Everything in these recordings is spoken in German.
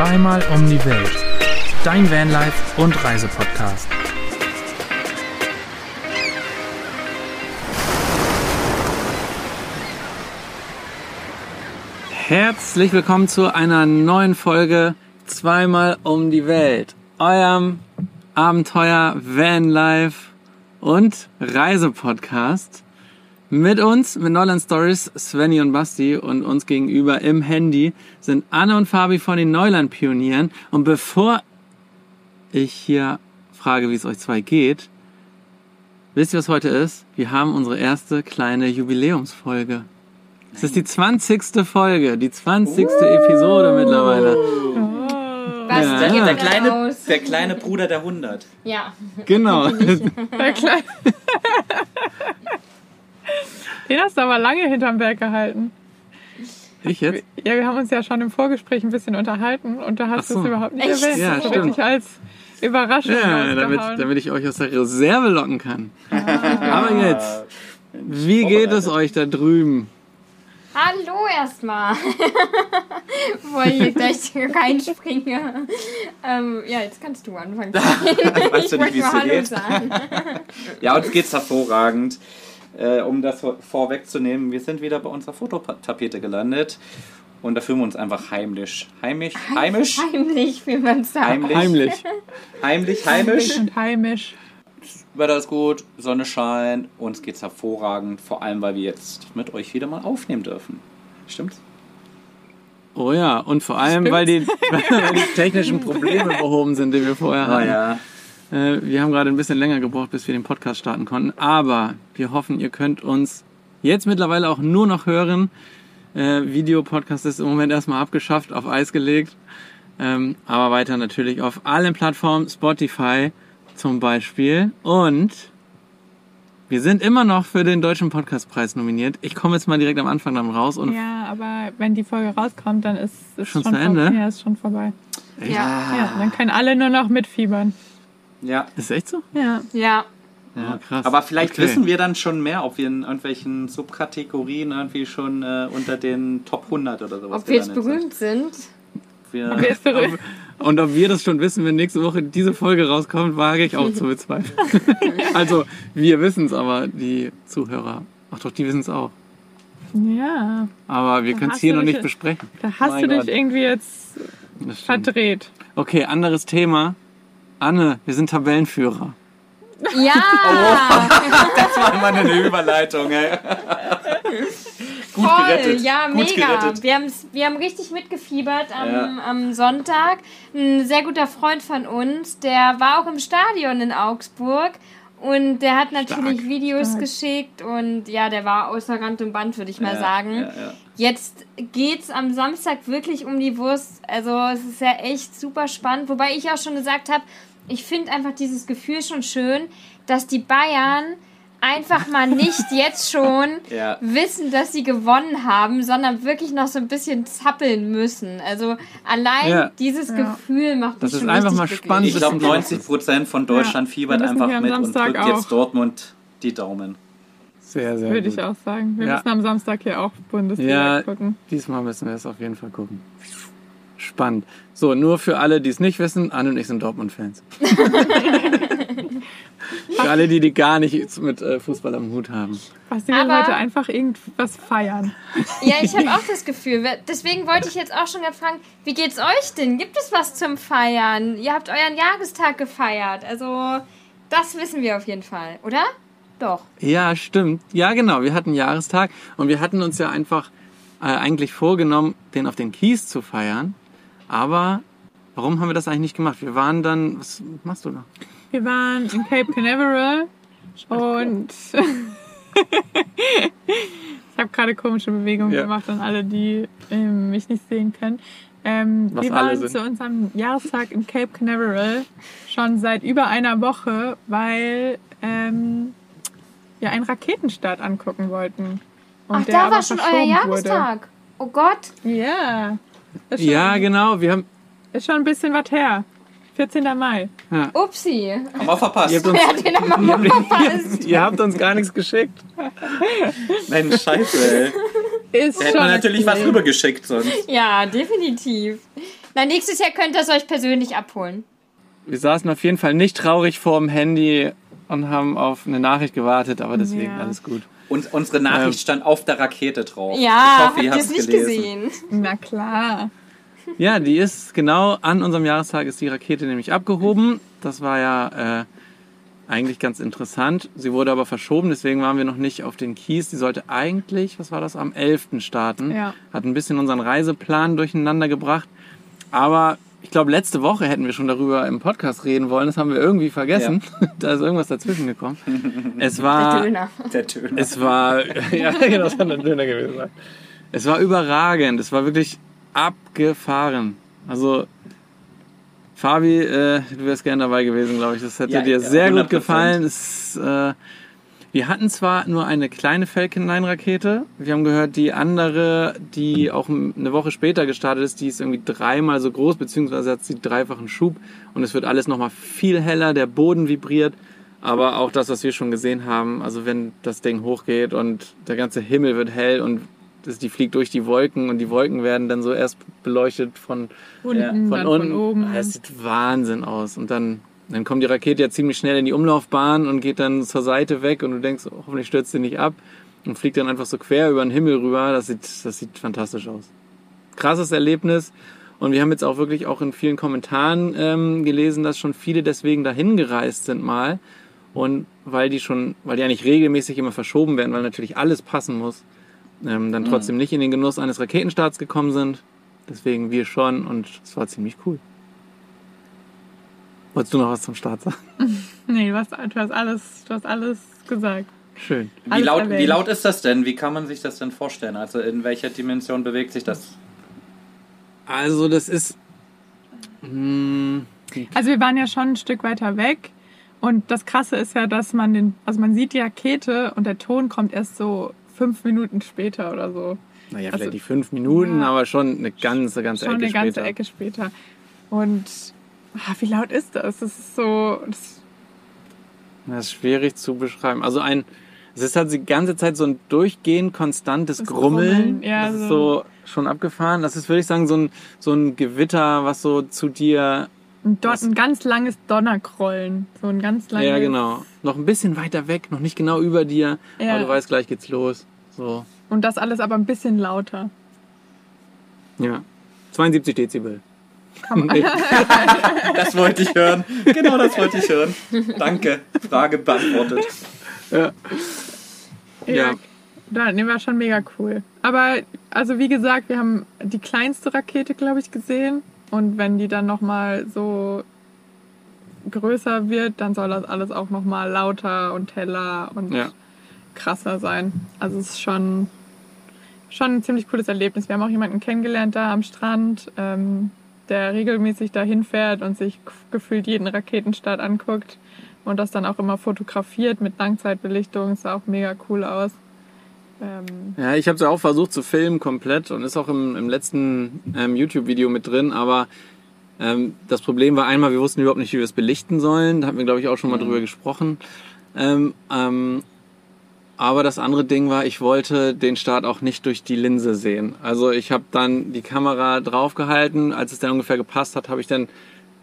Zweimal um die Welt. Dein Vanlife und Reisepodcast. Herzlich willkommen zu einer neuen Folge Zweimal um die Welt. Eurem Abenteuer Vanlife und Reisepodcast. Mit uns, mit Neuland Stories, Svenny und Basti und uns gegenüber im Handy sind Anne und Fabi von den Neuland Pionieren. Und bevor ich hier frage, wie es euch zwei geht, wisst ihr, was heute ist? Wir haben unsere erste kleine Jubiläumsfolge. Es ist die 20. Folge, die 20. Episode mittlerweile. Was Ja. der kleine, der kleine Bruder der 100. Ja. Genau. Der Kleine. Den hast du aber lange hinterm Berg gehalten. Ich jetzt? Ja, wir haben uns ja schon im Vorgespräch ein bisschen unterhalten und da hast Ach du so. es überhaupt nicht Echt? erwähnt. Ja, Das stimmt. wirklich als Überraschung Ja, damit, damit ich euch aus der Reserve locken kann. Aber jetzt, wie geht es euch da drüben? Hallo erstmal. Bevor ich hier gleich reinspringe. Ähm, ja, jetzt kannst du anfangen. Weißt du ich nicht, wie wollte es mal dir Hallo geht? sagen. Ja, uns geht's hervorragend. Äh, um das vor- vorwegzunehmen, wir sind wieder bei unserer Fototapete gelandet. Und da fühlen wir uns einfach heimlich. Heimisch? Heimisch? Heimlich, wie man sagt. Heimlich. Heimlich. Heimlich, heimisch. und heimisch. Wetter ist gut, Sonne scheint, uns geht's hervorragend. Vor allem, weil wir jetzt mit euch wieder mal aufnehmen dürfen. Stimmt's? Oh ja, und vor allem, weil die, weil die technischen Probleme behoben sind, die wir vorher hatten. ja. Äh, wir haben gerade ein bisschen länger gebraucht, bis wir den Podcast starten konnten. Aber wir hoffen, ihr könnt uns jetzt mittlerweile auch nur noch hören. Äh, Videopodcast ist im Moment erstmal abgeschafft, auf Eis gelegt. Ähm, aber weiter natürlich auf allen Plattformen, Spotify zum Beispiel. Und wir sind immer noch für den Deutschen Podcastpreis nominiert. Ich komme jetzt mal direkt am Anfang dann raus und Ja, aber wenn die Folge rauskommt, dann ist es Schon schon, zu Ende? Ja, ist schon vorbei. Ja. Ja, dann können alle nur noch mitfiebern. Ja. ist echt so? Ja. Ja. Ja, krass. Aber vielleicht Okay. wissen wir dann schon mehr, ob wir in irgendwelchen Subkategorien irgendwie schon äh, unter den Top 100 oder sowas Ob wir jetzt gelandet sind. berühmt sind? Wir, Wer ist berühmt? Und ob wir das schon wissen, wenn nächste Woche diese Folge rauskommt, wage ich auch zu bezweifeln. also, wir wissen es, aber die Zuhörer, ach doch, die wissen es auch. Ja, Aber wir können es hier noch nicht besprechen. da hast Mein du Gott. dich irgendwie jetzt verdreht. Okay, anderes Thema. Anne, wir sind Tabellenführer. Ja! das war mal eine Überleitung, ey. Gut Voll, gerettet. ja, Gut mega. gerettet. Wir, haben's, wir haben richtig mitgefiebert am, Ja. am Sonntag. Ein sehr guter Freund von uns, der war auch im Stadion in Augsburg. Und der hat natürlich Stark. Videos Stark. geschickt und ja, der war außer Rand und Band, würde ich mal Ja, sagen. ja, ja. Jetzt geht's am Samstag wirklich um die Wurst. Also es ist ja echt super spannend. Wobei ich auch schon gesagt habe, ich finde einfach dieses Gefühl schon schön, dass die Bayern einfach mal nicht jetzt schon Ja. wissen, dass sie gewonnen haben, sondern wirklich noch so ein bisschen zappeln müssen. Also allein Ja. dieses Ja. Gefühl macht mich Das ist schon einfach richtig mal glücklich. spannend. Ich glaube, 90 Prozent von Deutschland Ja, fiebert einfach mit und drückt auch. jetzt Dortmund die Daumen. Sehr, sehr Würde gut. ich auch sagen. Wir Ja. müssen am Samstag hier auch Bundesliga Ja, gucken. diesmal müssen wir es auf jeden Fall gucken. Spannend. So, nur für alle, die es nicht wissen, Anne und ich sind Dortmund-Fans. für alle, die, die gar nichts mit äh, Fußball am Hut haben. Basti will Aber- heute einfach irgendwas feiern. Ja, ich habe auch das Gefühl. Deswegen wollte ich jetzt auch schon gerade fragen, wie geht's euch denn? Gibt es was zum Feiern? Ihr habt euren Jahrestag gefeiert. Also, das wissen wir auf jeden Fall, oder? Doch. Ja, stimmt. Ja, genau. Wir hatten Jahrestag und wir hatten uns ja einfach äh, eigentlich vorgenommen, den auf den Kies zu feiern. Aber warum haben wir das eigentlich nicht gemacht? Wir waren dann. Was machst du da? Wir waren in Cape Canaveral und ich habe gerade komische Bewegungen Ja. gemacht an alle, die ähm, mich nicht sehen können. Ähm, Was wir waren sind. zu unserem Jahrestag in Cape Canaveral schon seit über einer Woche, weil ähm, wir einen Raketenstart angucken wollten. Und Ach, der da war schon euer Jahrestag. Oh Gott. Wurde. Ja. Ja, genau. Wir haben. ist schon ein bisschen was her. 14. Mai. Upsi. Haben wir verpasst. Ihr habt uns, hat den aber verpasst? ihr habt uns gar nichts geschickt. Mensch, scheiße, ey. Ist Da hätte man natürlich was rübergeschickt sonst. Ja, definitiv. Na, nächstes Jahr könnt ihr es euch persönlich abholen. Wir saßen auf jeden Fall nicht traurig vorm Handy und haben auf eine Nachricht gewartet, aber deswegen Ja. alles gut. Und unsere Nachricht Ähm. stand auf der Rakete drauf. Ja, ich habt hoffe, ihr habt es es nicht gelesen. gesehen? Na klar. Ja, die ist genau an unserem Jahrestag ist die Rakete nämlich abgehoben. Das war ja äh, eigentlich ganz interessant. Sie wurde aber verschoben, deswegen waren wir noch nicht auf den Kies. Die sollte eigentlich, was war das, am 11. starten. Ja. Hat ein bisschen unseren Reiseplan durcheinander gebracht. Aber ich glaube, letzte Woche hätten wir schon darüber im Podcast reden wollen. Das haben wir irgendwie vergessen. da ist irgendwas dazwischen gekommen. Es Der war, Döner. Der Töner. es war, ja, genau, das kann ein Döner gewesen sein. Es war überragend. Es war wirklich abgefahren. Also, Fabi, äh, du wärst gern dabei gewesen, glaube ich. Das hätte Ja, dir sehr 100%. gut gefallen. Es, äh, wir hatten zwar nur eine kleine Falcon 9 Rakete. Wir haben gehört, die andere, die auch eine Woche später gestartet ist, die ist irgendwie dreimal so groß, beziehungsweise hat sie dreifachen Schub und es wird alles nochmal viel heller, der Boden vibriert. Aber auch das, was wir schon gesehen haben, also wenn das Ding hochgeht und der ganze Himmel wird hell und das, die fliegt durch die Wolken und die Wolken werden dann so erst beleuchtet von, Unten, von unten. von oben. Es sieht Wahnsinn aus. Und dann, dann kommt die Rakete ja ziemlich schnell in die Umlaufbahn und geht dann zur Seite weg und du denkst, oh, hoffentlich stürzt sie nicht ab und fliegt dann einfach so quer über den Himmel rüber. Das sieht, das sieht fantastisch aus. Krasses Erlebnis. Und wir haben jetzt auch wirklich auch in vielen Kommentaren ähm, gelesen, dass schon viele deswegen dahin gereist sind mal. Und weil die schon, weil die eigentlich regelmäßig immer verschoben werden, weil natürlich alles passen muss, ähm, dann trotzdem nicht in den Genuss eines Raketenstarts gekommen sind. Deswegen wir schon und es war ziemlich cool. Wolltest du noch was zum Start sagen? Nee, du hast, du hast alles, du hast alles gesagt. Schön. Wie Alles laut, erwähnt. wie laut ist das denn? Wie kann man sich das denn vorstellen? Also in welcher Dimension bewegt sich das? Also das ist. Mh, Also wir waren ja schon ein Stück weiter weg. Und das Krasse ist ja, dass man den, also man sieht die Rakete und der Ton kommt erst so fünf Minuten später oder so. naja, Also- vielleicht die fünf Minuten, Ja. aber schon eine ganze, ganze Schon Ecke eine ganze später. Ecke später. Und ah, wie laut ist das? Das ist so. Das, Das ist schwierig zu beschreiben. Also ein, es ist halt die ganze Zeit so ein durchgehend konstantes Grummeln. Grummeln, ja, das ist so- so schon abgefahren. Das ist, würde ich sagen, so ein, so ein Gewitter, was so zu dir. Ein, Don ein ganz langes Donnerkrollen. So ein ganz langes. Ja, genau. Noch ein bisschen weiter weg, noch nicht genau über dir. Ja. Aber du weißt, gleich geht's los. So. Und das alles aber ein bisschen lauter. Ja. 72 Dezibel. Nee. Das wollte ich hören. Genau das wollte ich hören. Danke. Frage beantwortet. Ja. Ja. Ja. Nee, war schon mega cool. Aber, also wie gesagt, wir haben die kleinste Rakete, glaube ich, gesehen. Und wenn die dann nochmal so größer wird, dann soll das alles auch nochmal lauter und heller und Ja. krasser sein. Also es ist schon, schon ein ziemlich cooles Erlebnis. Wir haben auch jemanden kennengelernt da am Strand, ähm, der regelmäßig dahin fährt und sich gefühlt jeden Raketenstart anguckt und das dann auch immer fotografiert mit Langzeitbelichtung. Sah auch mega cool aus. Ähm, Ja, ich habe es ja auch versucht zu filmen komplett und ist auch im, im letzten ähm, YouTube-Video mit drin, aber ähm, das Problem war einmal, wir wussten überhaupt nicht, wie wir es belichten sollen. Da hatten wir, glaube ich, auch schon mal drüber gesprochen. Ähm, ähm, aber das andere Ding war, ich wollte den Start auch nicht durch die Linse sehen. Also ich habe dann die Kamera draufgehalten. Als es dann ungefähr gepasst hat, habe ich dann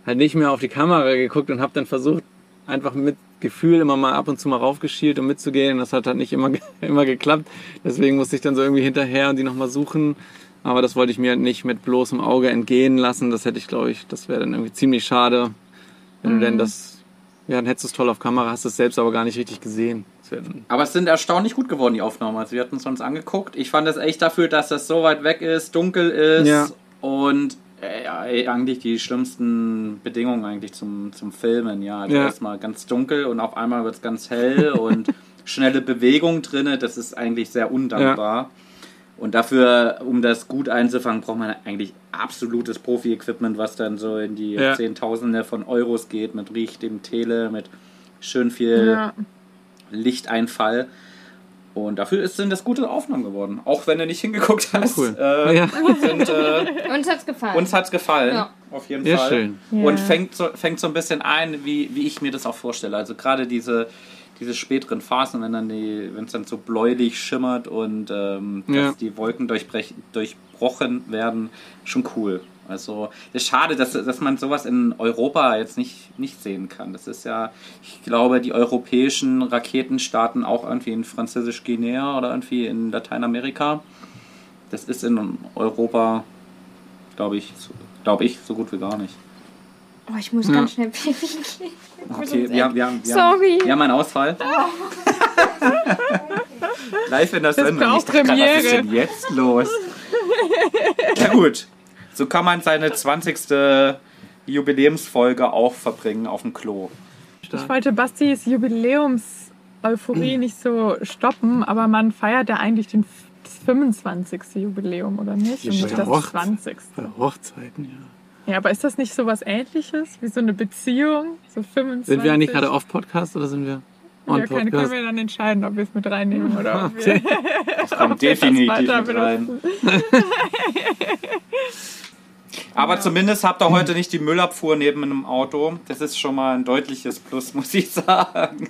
halt nicht mehr auf die Kamera geguckt und habe dann versucht, einfach mit Gefühl immer mal ab und zu mal raufgeschielt, um mitzugehen. Und das hat halt nicht immer, immer geklappt. Deswegen musste ich dann so irgendwie hinterher und die nochmal suchen. Aber das wollte ich mir nicht mit bloßem Auge entgehen lassen. Das hätte ich, glaube ich, das wäre dann irgendwie ziemlich schade. Wenn du denn das, ja, dann hättest du es toll auf Kamera, hast es selbst aber gar nicht richtig gesehen. Das Aber es sind erstaunlich gut geworden, die Aufnahmen. Also wir hatten es uns angeguckt. Ich fand es echt dafür, dass das so weit weg ist, dunkel ist Ja. und äh, ja, ey, eigentlich die schlimmsten Bedingungen eigentlich zum, zum Filmen. Ja, also Ja. erstmal ganz dunkel und auf einmal wird es ganz hell und schnelle Bewegung drinne. Das ist eigentlich sehr undankbar. Und dafür, um das gut einzufangen, braucht man eigentlich absolutes Profi-Equipment, was dann so in die Ja. Zehntausende von Euros geht, mit richtigem Tele, mit schön viel ja. Lichteinfall. Und dafür ist, sind das gute Aufnahmen geworden. Auch wenn du nicht hingeguckt hast. cool. Äh, Ja. sind, äh, Uns hat's gefallen. uns hat's gefallen. Ja. Auf jeden Ja, Fall. schön. Und fängt so, fängt so ein bisschen ein, wie, wie ich mir das auch vorstelle. Also gerade diese, diese späteren Phasen, wenn dann die, wenn es dann so bläulich schimmert und ähm, Ja. dass die Wolken durchbrochen werden, schon cool. Also es ist schade, dass, dass man sowas in Europa jetzt nicht, nicht sehen kann. Das ist ja, ich glaube, die europäischen Raketen starten auch irgendwie in Französisch-Guinea oder irgendwie in Lateinamerika. Das ist in Europa, glaube ich, glaube ich, so gut wie gar nicht. Oh, ich muss ganz schnell pipi gehen. Okay, wir haben, wir, haben, wir, Sorry. haben, wir haben einen Ausfall. Live in der Sendung. auch Ich dachte grad, was ist denn jetzt los? Ja gut, so kann man seine 20. Jubiläumsfolge auch verbringen auf dem Klo. Ich wollte Bastis Jubiläums-Euphorie nicht so stoppen, aber man feiert ja eigentlich den, das 25. Jubiläum, oder nicht? Und nicht das Hochze- 20. Bei Hochzeiten, ja. Ja, aber ist das nicht so was ähnliches? Wie so eine Beziehung? So 25? Sind wir eigentlich gerade auf Podcast oder sind wir on Ja, keine, können Podcast? wir dann entscheiden, ob wir es mit reinnehmen oder ob wir Das kommt wir das definitiv weiter mit rein. Aber zumindest habt ihr heute nicht die Müllabfuhr neben einem Auto. Das ist schon mal ein deutliches Plus, muss ich sagen.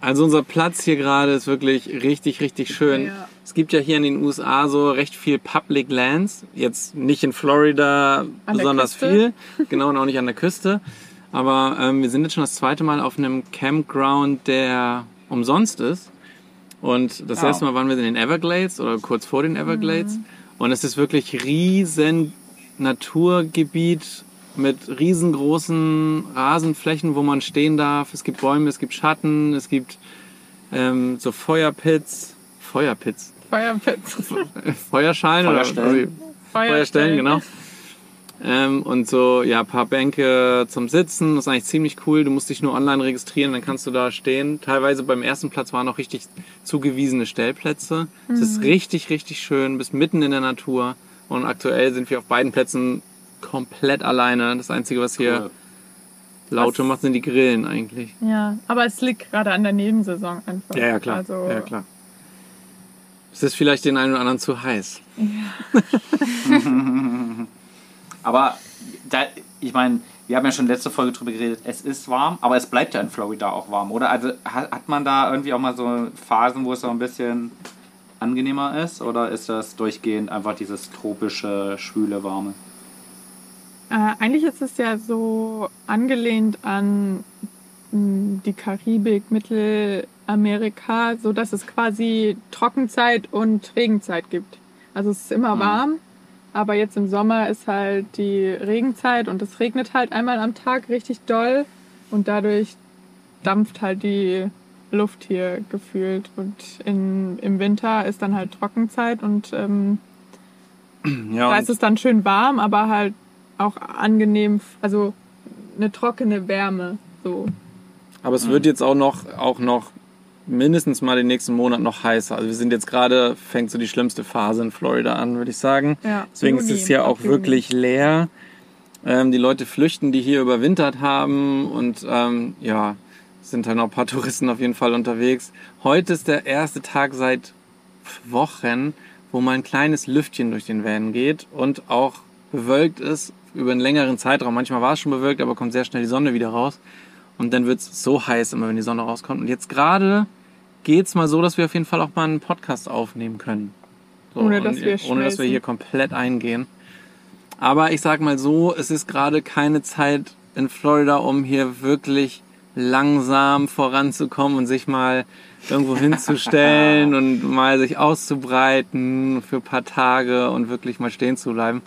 Also unser Platz hier gerade ist wirklich richtig, richtig schön. Ja. Es gibt ja hier in den USA so recht viel Public Lands. Jetzt nicht in Florida An der besonders viel, genau und auch nicht an der Küste. Aber ähm, wir sind jetzt schon das zweite Mal auf einem Campground, der umsonst ist. Und das Oh. erste Mal waren wir in den Everglades oder kurz vor den Everglades. Mhm. Und es ist wirklich riesen Naturgebiet mit riesengroßen Rasenflächen, wo man stehen darf. Es gibt Bäume, es gibt Schatten, es gibt ähm, so Feuerpits. Feuerpits? Feuerpits. Feuerschalen oder Feuerstellen. Feuerstellen, genau. Ähm, und so, ja, ein paar Bänke zum Sitzen. Das ist eigentlich ziemlich cool. Du musst dich nur online registrieren, dann kannst du da stehen. Teilweise beim ersten Platz waren auch richtig zugewiesene Stellplätze. Es ist richtig, richtig schön. Bist mitten in der Natur. Und aktuell sind wir auf beiden Plätzen komplett alleine. Das Einzige, was hier Cool. Laute Was- macht, sind die Grillen eigentlich. Ja, aber es liegt gerade an der Nebensaison einfach. Ja, ja, klar. Also, ja, klar. Es ist vielleicht den einen oder anderen zu heiß. Aber da, ich meine, wir haben ja schon letzte Folge drüber geredet, es ist warm, aber es bleibt ja in Florida auch warm, oder? Also hat, hat man da irgendwie auch mal so Phasen, wo es so ein bisschen angenehmer ist? Oder ist das durchgehend einfach dieses tropische, schwüle, warme? Äh, eigentlich ist es ja so angelehnt an mh, die Karibik, Mittelamerika, so dass es quasi Trockenzeit und Regenzeit gibt. Also es ist immer Mhm. warm, aber jetzt im Sommer ist halt die Regenzeit und es regnet halt einmal am Tag richtig doll und dadurch dampft halt die Luft hier gefühlt und in, im Winter ist dann halt Trockenzeit und ähm, Ja, da und- ist es dann schön warm, aber halt auch angenehm, also eine trockene Wärme. So. Aber es wird jetzt auch noch, auch noch mindestens mal den nächsten Monat noch heißer. Also wir sind jetzt gerade, fängt so die schlimmste Phase in Florida an, würde ich sagen. Ja, Deswegen Juni, ist es hier auch Juni. wirklich leer. Ähm, die Leute flüchten, die hier überwintert haben und ähm, ja, sind dann auch ein paar Touristen auf jeden Fall unterwegs. Heute ist der erste Tag seit Wochen, wo mal ein kleines Lüftchen durch den Van geht und auch bewölkt ist über einen längeren Zeitraum. Manchmal war es schon bewölkt, aber kommt sehr schnell die Sonne wieder raus. Und dann wird es so heiß, immer wenn die Sonne rauskommt. Und jetzt gerade geht's mal so, dass wir auf jeden Fall auch mal einen Podcast aufnehmen können. So, Ohne, dass wir ohne dass wir hier komplett eingehen. Aber ich sag mal so, es ist gerade keine Zeit in Florida, um hier wirklich langsam voranzukommen und sich mal irgendwo hinzustellen und mal sich auszubreiten für ein paar Tage und wirklich mal stehen zu bleiben.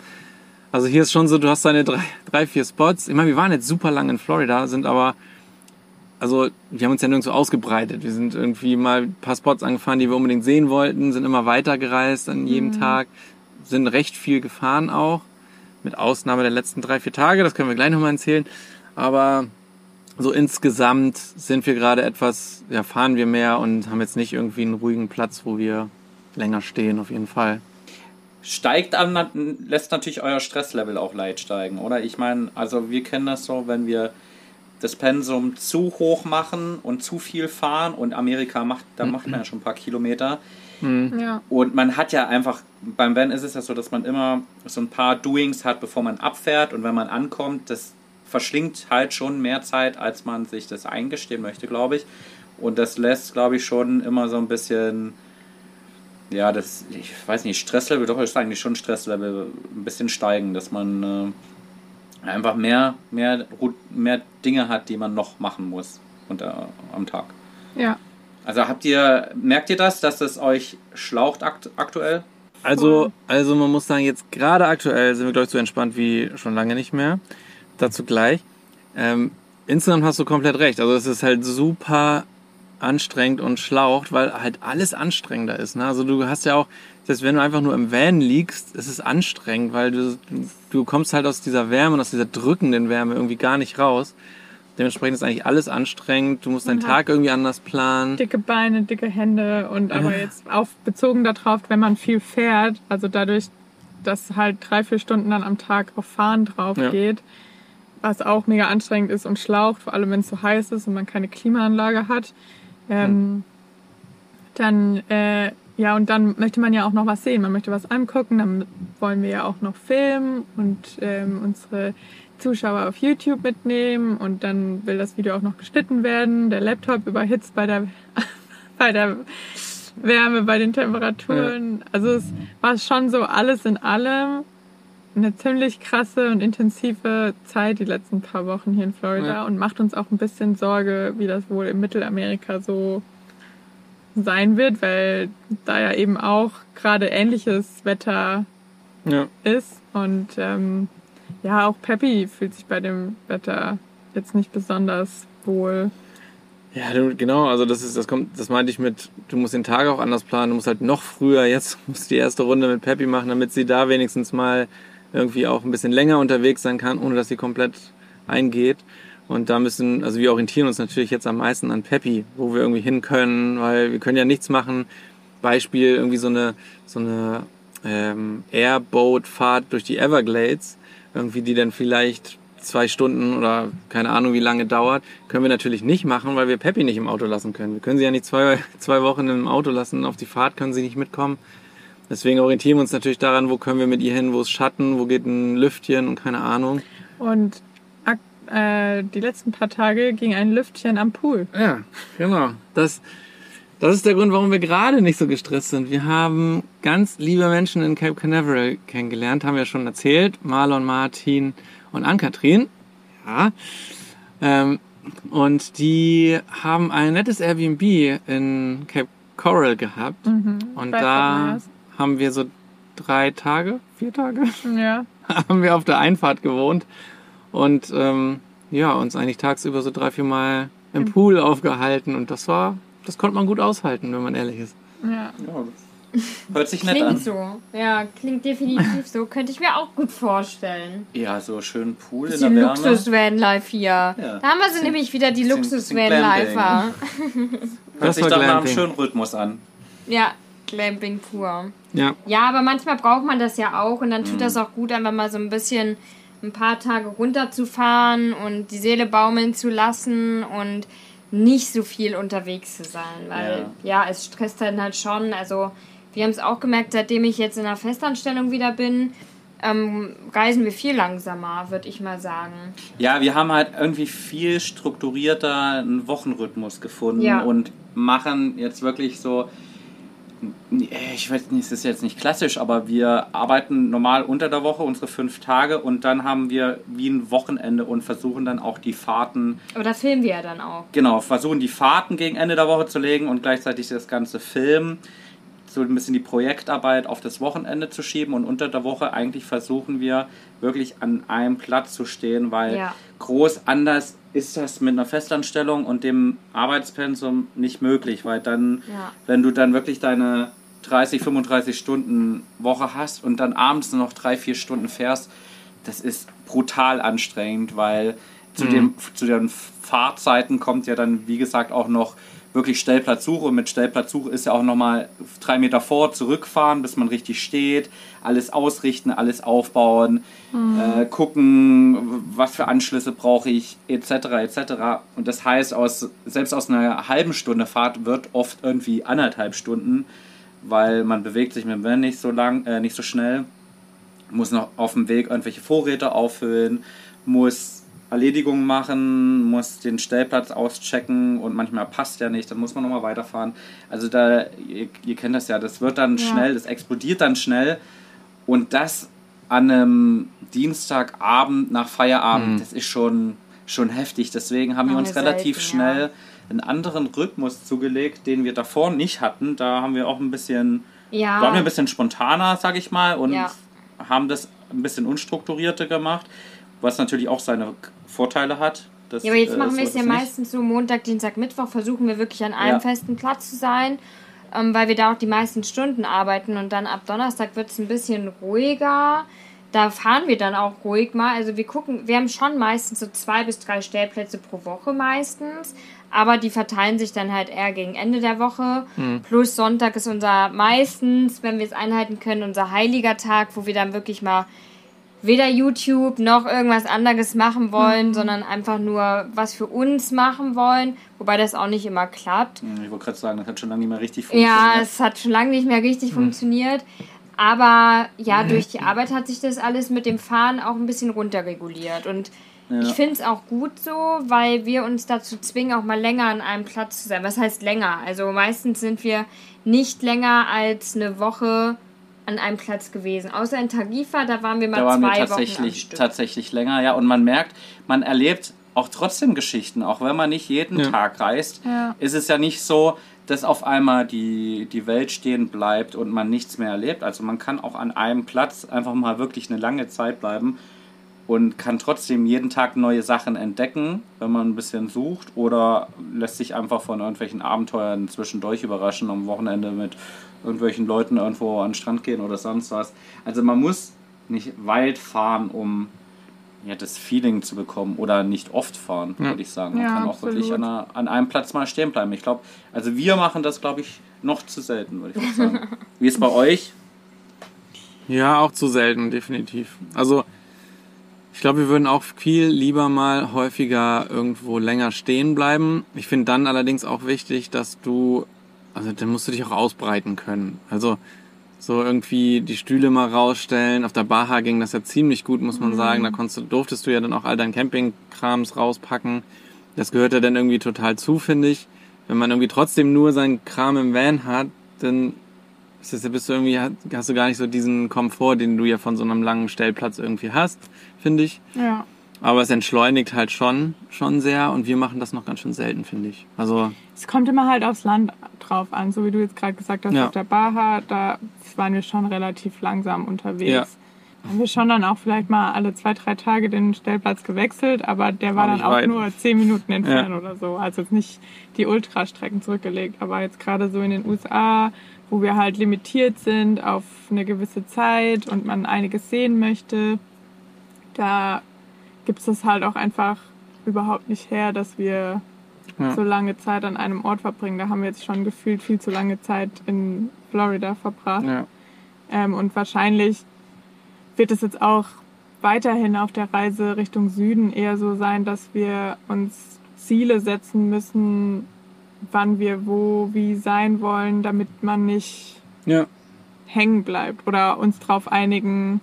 Also hier ist schon so, du hast deine drei, drei vier Spots. Ich meine, wir waren jetzt super lang in Florida, sind aber, also wir haben uns ja nirgendwo ausgebreitet. Wir sind irgendwie mal ein paar Spots angefahren, die wir unbedingt sehen wollten, sind immer weitergereist an jedem Tag, sind recht viel gefahren auch, mit Ausnahme der letzten drei, vier Tage, das können wir gleich nochmal erzählen. Aber so insgesamt sind wir gerade etwas, ja, fahren wir mehr und haben jetzt nicht irgendwie einen ruhigen Platz, wo wir länger stehen, auf jeden Fall. Steigt an, lässt natürlich euer Stresslevel auch leicht steigen, oder? Ich meine, also wir kennen das so, wenn wir das Pensum zu hoch machen und zu viel fahren und Amerika macht, da macht man ja schon ein paar Kilometer. Ja. Und man hat ja einfach, beim Van ist es ja so, dass man immer so ein paar Doings hat, bevor man abfährt. Und wenn man ankommt, das verschlingt halt schon mehr Zeit, als man sich das eingestehen möchte, glaube ich. Und das lässt, glaube ich, schon immer so ein bisschen ja, das, ich weiß nicht, Stresslevel, doch ist eigentlich schon Stresslevel ein bisschen steigen, dass man äh, einfach mehr, mehr, mehr Dinge hat, die man noch machen muss unter, am Tag. Ja. Also habt ihr, merkt ihr das, dass es euch schlaucht akt aktuell? Also, also man muss sagen, jetzt gerade aktuell sind wir, glaube ich, so entspannt wie schon lange nicht mehr. Dazu gleich. Ähm, insgesamt hast du komplett recht. Also es ist halt super anstrengend und schlaucht, weil halt alles anstrengender ist. Ne? Also du hast ja auch, selbst wenn du einfach nur im Van liegst, ist es anstrengend, weil du, du kommst halt aus dieser Wärme und aus dieser drückenden Wärme irgendwie gar nicht raus. Dementsprechend ist eigentlich alles anstrengend. Du musst deinen Tag irgendwie anders planen. Dicke Beine, dicke Hände und aber jetzt auf bezogen darauf, wenn man viel fährt, also dadurch, dass halt drei, vier Stunden dann am Tag auf Fahren drauf Ja. geht, was auch mega anstrengend ist und schlaucht, vor allem wenn es so heiß ist und man keine Klimaanlage hat. Ähm, Dann, äh, ja, und dann möchte man ja auch noch was sehen. Man möchte was angucken, dann wollen wir ja auch noch filmen und ähm, unsere Zuschauer auf YouTube mitnehmen und dann will das Video auch noch geschnitten werden. Der Laptop überhitzt bei der, bei der Wärme, bei den Temperaturen. Also es war schon so alles in allem eine ziemlich krasse und intensive Zeit die letzten paar Wochen hier in Florida Ja. und macht uns auch ein bisschen Sorge, wie das wohl in Mittelamerika so sein wird, weil da ja eben auch gerade ähnliches Wetter Ja. ist und ähm, ja, auch Peppy fühlt sich bei dem Wetter jetzt nicht besonders wohl. Ja, du, genau, also das ist, das kommt, das meinte ich mit, du musst den Tag auch anders planen, du musst halt noch früher, jetzt musst du die erste Runde mit Peppy machen, damit sie da wenigstens mal irgendwie auch ein bisschen länger unterwegs sein kann, ohne dass sie komplett eingeht. Und da müssen, also wir orientieren uns natürlich jetzt am meisten an Peppy, wo wir irgendwie hin können, weil wir können ja nichts machen. Beispiel irgendwie so eine, so eine ähm, Airboat-Fahrt durch die Everglades, irgendwie die dann vielleicht zwei Stunden oder keine Ahnung wie lange dauert, können wir natürlich nicht machen, weil wir Peppy nicht im Auto lassen können. Wir können sie ja nicht zwei, zwei Wochen im Auto lassen, auf die Fahrt können sie nicht mitkommen. Deswegen orientieren wir uns natürlich daran, wo können wir mit ihr hin, wo ist Schatten, wo geht ein Lüftchen und keine Ahnung. Und äh, die letzten paar Tage ging ein Lüftchen am Pool. Ja, genau. Das, das ist der Grund, warum wir gerade nicht so gestresst sind. Wir haben ganz liebe Menschen in Cape Canaveral kennengelernt, haben wir schon erzählt. Marlon, Martin und Ann-Kathrin. Ja. Ähm, und die haben ein nettes Airbnb in Cape Coral gehabt. Und Bei Fort da. Haben wir so drei Tage, vier Tage, Ja. haben wir auf der Einfahrt gewohnt und ähm, ja, uns eigentlich tagsüber so drei, vier Mal im Pool aufgehalten und das war, das konnte man gut aushalten, wenn man ehrlich ist. ja. Ja, hört sich nett Klingt an. so. Ja, klingt definitiv so. Könnte ich mir auch gut vorstellen. Ja, so schön Pool in Bisschen der Wärme. Luxus-Vanlife hier. Ja. Da haben wir sie Bisschen- nämlich wieder, die Luxus-Vanlifer. Hört Das sich doch nach einem schönen Rhythmus an. Ja, Glamping pur. Ja, Ja, aber manchmal braucht man das ja auch und dann tut das auch gut, einfach mal so ein bisschen ein paar Tage runterzufahren und die Seele baumeln zu lassen und nicht so viel unterwegs zu sein, weil ja, es stresst dann halt schon. Also wir haben es auch gemerkt, seitdem ich jetzt in einer Festanstellung wieder bin, ähm, reisen wir viel langsamer, würde ich mal sagen. Ja, wir haben halt irgendwie viel strukturierter einen Wochenrhythmus gefunden Ja. und machen jetzt wirklich so. Ich weiß nicht, es ist jetzt nicht klassisch, aber wir arbeiten normal unter der Woche unsere fünf Tage und dann haben wir wie ein Wochenende und versuchen dann auch die Fahrten, Aber da filmen wir ja dann auch. genau, versuchen die Fahrten gegen Ende der Woche zu legen und gleichzeitig das ganze Film, so ein bisschen die Projektarbeit auf das Wochenende zu schieben und unter der Woche eigentlich versuchen wir wirklich an einem Platz zu stehen, weil Ja. groß anders ist das mit einer Festanstellung und dem Arbeitspensum nicht möglich, weil dann, Ja. wenn du dann wirklich deine 30, 35 Stunden Woche hast und dann abends nur noch drei, vier Stunden fährst, das ist brutal anstrengend, weil zu, dem, zu den Fahrzeiten kommt ja dann, wie gesagt, auch noch wirklich Stellplatzsuche und mit Stellplatzsuche ist ja auch nochmal drei Meter vor, zurückfahren, bis man richtig steht, alles ausrichten, alles aufbauen, äh, gucken, was für Anschlüsse brauche ich, etc. etc. Und das heißt, aus, selbst aus einer halben Stunde Fahrt wird oft irgendwie anderthalb Stunden, weil man bewegt sich mit dem Van nicht so lang, äh, nicht so schnell, muss noch auf dem Weg irgendwelche Vorräte auffüllen, muss Erledigungen machen, muss den Stellplatz auschecken und manchmal passt der nicht, dann muss man nochmal weiterfahren. Also da, ihr, ihr, kennt das ja, das wird dann ja. schnell, das explodiert dann schnell und das an einem Dienstagabend nach Feierabend, mhm. das ist schon, schon heftig. Deswegen haben wir uns relativ selten, schnell ja. einen anderen Rhythmus zugelegt, den wir davor nicht hatten. Da haben wir auch ein bisschen, ja. waren wir ein bisschen spontaner, sag ich mal, und ja. haben das ein bisschen unstrukturierter gemacht, was natürlich auch seine Vorteile hat. Das, ja, aber jetzt äh, machen wir es ja nicht. meistens so Montag, Dienstag, Mittwoch, versuchen wir wirklich an einem festen Platz zu sein ähm, weil wir da auch die meisten Stunden arbeiten und dann ab Donnerstag wird es ein bisschen ruhiger. Da fahren wir dann auch ruhig mal. Also wir gucken, wir haben schon meistens so zwei bis drei Stellplätze pro Woche meistens, aber die verteilen sich dann halt eher gegen Ende der Woche. Mhm. Plus Sonntag ist unser meistens, wenn wir es einhalten können, unser heiliger Tag, wo wir dann wirklich mal weder YouTube noch irgendwas anderes machen wollen, mhm. sondern einfach nur was für uns machen wollen, wobei das auch nicht immer klappt. Ich wollte gerade sagen, das hat schon lange nicht mehr richtig funktioniert. Ja, es hat schon lange nicht mehr richtig mhm. funktioniert. Aber ja, durch die Arbeit hat sich das alles mit dem Fahren auch ein bisschen runterreguliert. Und ja. ich finde es auch gut so, weil wir uns dazu zwingen, auch mal länger an einem Platz zu sein. Was heißt länger? Also meistens sind wir nicht länger als eine Woche an einem Platz gewesen. Außer in Tagifa, da waren wir mal da waren zwei wir tatsächlich, Wochen tatsächlich länger, ja. Und man merkt, man erlebt auch trotzdem Geschichten, auch wenn man nicht jeden ja. Tag reist, ja. ist es ja nicht so, dass auf einmal die, die Welt stehen bleibt und man nichts mehr erlebt. Also man kann auch an einem Platz einfach mal wirklich eine lange Zeit bleiben und kann trotzdem jeden Tag neue Sachen entdecken, wenn man ein bisschen sucht oder lässt sich einfach von irgendwelchen Abenteuern zwischendurch überraschen am Wochenende mit irgendwelchen Leuten irgendwo an den Strand gehen oder sonst was. Also man muss nicht weit fahren, um ja, das Feeling zu bekommen oder nicht oft fahren, ja. würde ich sagen. Man ja, kann auch absolut. wirklich an, einer, an, einem Platz mal stehen bleiben. Ich glaube, also wir machen das, glaube ich, noch zu selten, würde ich sagen. Wie ist es bei euch? Ja, auch zu selten, definitiv. Also ich glaube, wir würden auch viel lieber mal häufiger irgendwo länger stehen bleiben. Ich finde dann allerdings auch wichtig, dass du also dann musst du dich auch ausbreiten können. Also so irgendwie die Stühle mal rausstellen. Auf der Baha ging das ja ziemlich gut, muss man mhm. sagen. Da konntest du, durftest du ja dann auch all dein Campingkrams rauspacken. Das gehört ja dann irgendwie total zu, finde ich. Wenn man irgendwie trotzdem nur seinen Kram im Van hat, dann das, bist du irgendwie, hast du gar nicht so diesen Komfort, den du ja von so einem langen Stellplatz irgendwie hast, finde ich. Ja. Aber es entschleunigt halt schon, schon sehr und wir machen das noch ganz schön selten, finde ich. Also. Es kommt immer halt aufs Land drauf an, so wie du jetzt gerade gesagt hast, ja. auf der Baha, da waren wir schon relativ langsam unterwegs. Ja. Haben wir schon dann auch vielleicht mal alle zwei, drei Tage den Stellplatz gewechselt, aber der war, war dann auch weit. nur zehn Minuten entfernt ja. oder so. Also jetzt nicht die Ultrastrecken zurückgelegt, aber jetzt gerade so in den USA, wo wir halt limitiert sind auf eine gewisse Zeit und man einiges sehen möchte, da gibt es das halt auch einfach überhaupt nicht her, dass wir ja. so lange Zeit an einem Ort verbringen. Da haben wir jetzt schon gefühlt viel zu lange Zeit in Florida verbracht. Ja. Ähm, und wahrscheinlich wird es jetzt auch weiterhin auf der Reise Richtung Süden eher so sein, dass wir uns Ziele setzen müssen, wann wir wo, wie sein wollen, damit man nicht ja. hängen bleibt oder uns darauf einigen,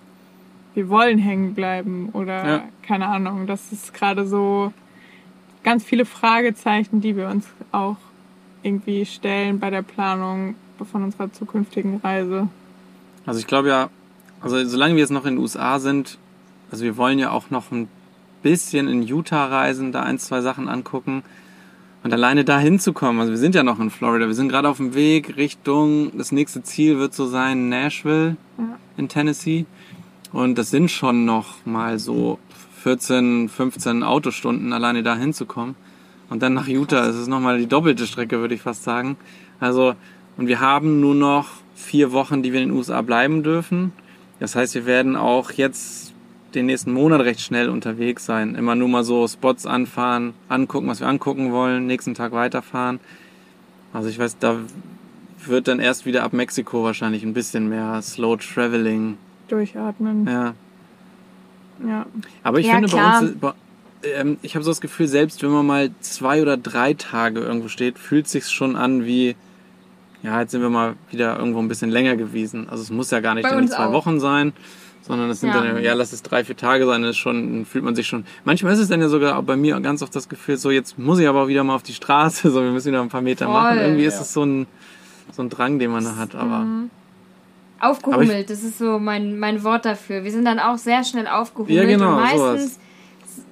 wir wollen hängen bleiben oder ja. keine Ahnung. Das ist gerade so ganz viele Fragezeichen, die wir uns auch irgendwie stellen bei der Planung von unserer zukünftigen Reise. Also ich glaube ja, also solange wir jetzt noch in den USA sind, also wir wollen ja auch noch ein bisschen in Utah reisen, da ein, zwei Sachen angucken. Und alleine da hinzukommen, also wir sind ja noch in Florida, wir sind gerade auf dem Weg Richtung, das nächste Ziel wird so sein Nashville ja. in Tennessee. Und das sind schon noch mal so 14, 15 Autostunden alleine da hinzukommen. Und dann nach Utah ist es nochmal die doppelte Strecke, würde ich fast sagen. Also, und wir haben nur noch vier Wochen, die wir in den USA bleiben dürfen. Das heißt, wir werden auch jetzt den nächsten Monat recht schnell unterwegs sein. Immer nur mal so Spots anfahren, angucken, was wir angucken wollen, nächsten Tag weiterfahren. Also ich weiß, da wird dann erst wieder ab Mexiko wahrscheinlich ein bisschen mehr Slow Traveling Durchatmen. Ja. Ja. Aber ich ja, finde klar. bei uns, bei, ähm, ich habe so das Gefühl, selbst wenn man mal zwei oder drei Tage irgendwo steht, fühlt sich schon an wie ja, jetzt sind wir mal wieder irgendwo ein bisschen länger gewesen. Also es muss ja gar nicht uns zwei auch. Wochen sein, sondern es sind Ja. dann, ja, lass es drei, vier Tage sein, das ist schon, dann fühlt man sich schon. Manchmal ist es dann ja sogar auch bei mir ganz oft das Gefühl, so jetzt muss ich aber auch wieder mal auf die Straße, so wir müssen wieder ein paar Meter Voll. machen. Irgendwie ist Ja. es so ein, so ein Drang, den man da hat, aber. Mhm. Aufgehummelt, das ist so mein, mein Wort dafür. Wir sind dann auch sehr schnell aufgehummelt. Ja, genau, und meistens,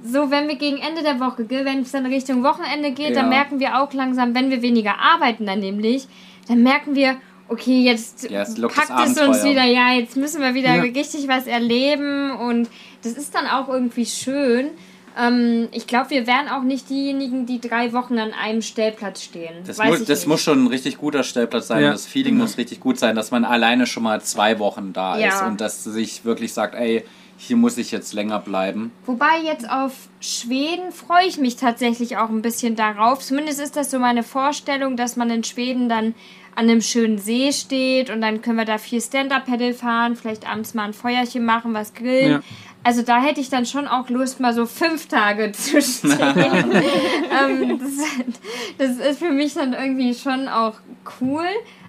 so wenn wir gegen Ende der Woche, wenn es dann Richtung Wochenende geht, Ja. dann merken wir auch langsam, wenn wir weniger arbeiten dann nämlich, dann merken wir, okay, jetzt Ja, packt es uns wieder, ja, jetzt müssen wir wieder Ja. richtig was erleben und das ist dann auch irgendwie schön. Ähm, ich glaube, wir wären auch nicht diejenigen, die drei Wochen an einem Stellplatz stehen. Das, Weiß muss, ich das nicht. muss schon ein richtig guter Stellplatz sein. Ja. Das Feeling muss richtig gut sein, dass man alleine schon mal zwei Wochen da Ja. ist und dass sich wirklich sagt, ey, hier muss ich jetzt länger bleiben. Wobei jetzt auf Schweden freue ich mich tatsächlich auch ein bisschen darauf. Zumindest ist das so meine Vorstellung, dass man in Schweden dann an einem schönen See steht und dann können wir da viel Stand-Up-Paddle fahren, vielleicht abends mal ein Feuerchen machen, was grillen. Ja. Also da hätte ich dann schon auch Lust, mal so fünf Tage zu stehen. ähm, das, das ist für mich dann irgendwie schon auch cool.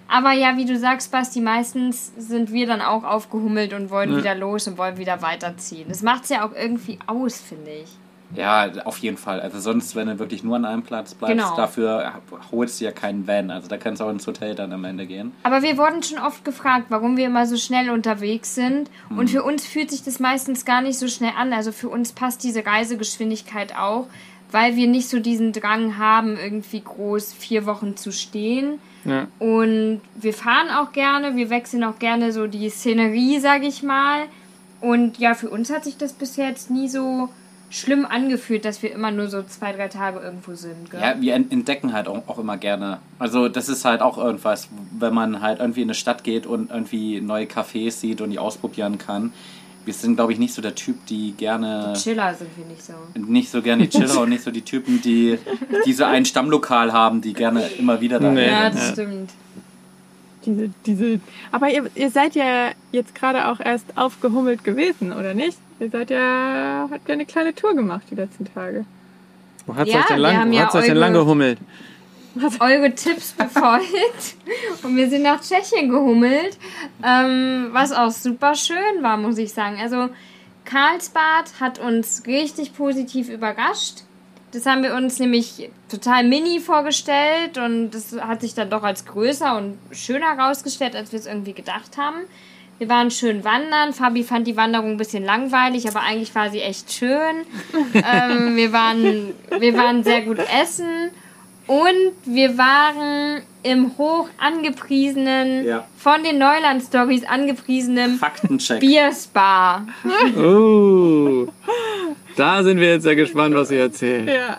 Aber ja, wie du sagst, Basti, meistens sind wir dann auch aufgehummelt und wollen Ja. wieder los und wollen wieder weiterziehen. Das macht es ja auch irgendwie aus, finde ich. Ja, auf jeden Fall. Also sonst, wenn du wirklich nur an einem Platz bleibst, Genau. dafür holst du ja keinen Van. Also da kannst du auch ins Hotel dann am Ende gehen. Aber wir wurden schon oft gefragt, warum wir immer so schnell unterwegs sind. Und für uns fühlt sich das meistens gar nicht so schnell an. Also für uns passt diese Reisegeschwindigkeit auch, weil wir nicht so diesen Drang haben, irgendwie groß vier Wochen zu stehen. Ja. Und wir fahren auch gerne, wir wechseln auch gerne so die Szenerie, sag ich mal. Und ja, für uns hat sich das bis jetzt nie so schlimm angefühlt, dass wir immer nur so zwei, drei Tage irgendwo sind. Gell? Ja, wir en- entdecken halt auch, auch immer gerne. Also das ist halt auch irgendwas, wenn man halt irgendwie in eine Stadt geht und irgendwie neue Cafés sieht und die ausprobieren kann. Wir sind, glaube ich, nicht so der Typ, die gerne Chiller sind wir nicht so. nicht so gerne die Chiller und nicht so die Typen, die, die so ein Stammlokal haben, die gerne immer wieder da Nee. Ja, das Ja. stimmt. Diese, diese. Aber ihr, ihr seid ja jetzt gerade auch erst aufgehummelt gewesen, oder nicht? Ihr seid ja, habt ja eine kleine Tour gemacht die letzten Tage. Wo hat's Ja, euch denn wir lang, ja hat's euch denn eure- lang gehummelt? eure Tipps befolgt und wir sind nach Tschechien gehummelt, ähm, was auch super schön war, muss ich sagen. Also Karlsbad hat uns richtig positiv überrascht. Das haben wir uns nämlich total mini vorgestellt und das hat sich dann doch als größer und schöner herausgestellt, als wir es irgendwie gedacht haben. Wir waren schön wandern. Fabi fand die Wanderung ein bisschen langweilig, aber eigentlich war sie echt schön. ähm, wir, waren, wir waren sehr gut essen und wir waren im hoch angepriesenen, Ja. von den Neuland Stories angepriesenen Faktencheck. Bierspa. Oh, da sind wir jetzt ja gespannt, was ihr erzählt. Ja.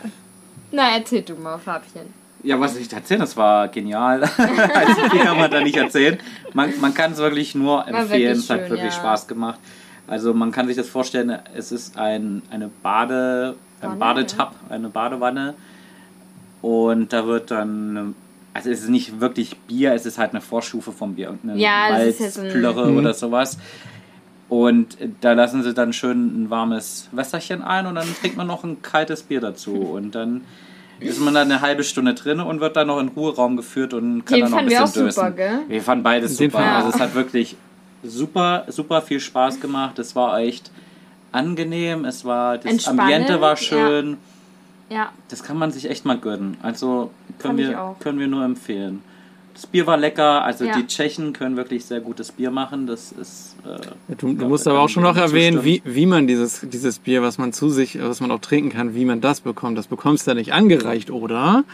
Na, erzähl du mal, Fabchen. Ja, was ich erzählen, das war genial. also viel kann man da nicht erzählen. Man, man kann es wirklich nur empfehlen. wirklich es hat schön, wirklich ja. Spaß gemacht. Also man kann sich das vorstellen, es ist ein, eine Bade, ein Wanne, Badetab, eine Badewanne. Und da wird dann, also es ist nicht wirklich Bier, es ist halt eine Vorstufe vom Bier. Eine Ja, Malzplörre Mhm. oder sowas. Und da lassen sie dann schön ein warmes Wässerchen ein und dann trinkt man noch ein kaltes Bier dazu. Und dann ist man dann eine halbe Stunde drin und wird dann noch in den Ruheraum geführt und kann Den dann noch ein fanden wir bisschen auch super, dösen. gell? Wir fanden beides Den super. wir Also es hat wirklich super, super viel Spaß gemacht. Es war echt angenehm. Es war das Entspannend, Ambiente war schön. Ja, Das kann man sich echt mal gönnen. Also können wir, können wir nur empfehlen. Das Bier war lecker. Also Ja. die Tschechen können wirklich sehr gutes Bier machen. Das ist äh, Du, du Ja, musst aber auch schon noch erwähnen, wie, wie man dieses, dieses Bier, was man zu sich, was man auch trinken kann, wie man das bekommt. Das bekommst du ja nicht angereicht, oder?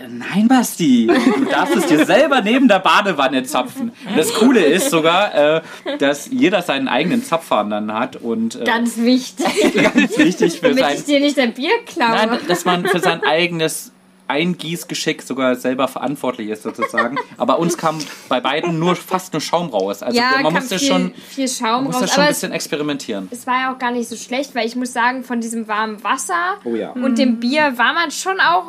Äh, Nein, Basti, du darfst es dir selber neben der Badewanne zapfen. Das Coole ist sogar, äh, dass jeder seinen eigenen Zapfhahn dann hat und äh, ganz wichtig. ganz wichtig für Damit sein, ich dir nicht dein Bier klaue. nein, dass man für sein eigenes Eingießgeschick sogar selber verantwortlich ist sozusagen. Aber uns kam bei beiden nur fast nur Schaum raus. Also ja, man kam musste viel, schon, viel Schaum musste raus. schon ein bisschen experimentieren. es war ja auch gar nicht so schlecht, weil ich muss sagen, von diesem warmen Wasser Oh ja. und dem Bier war man schon auch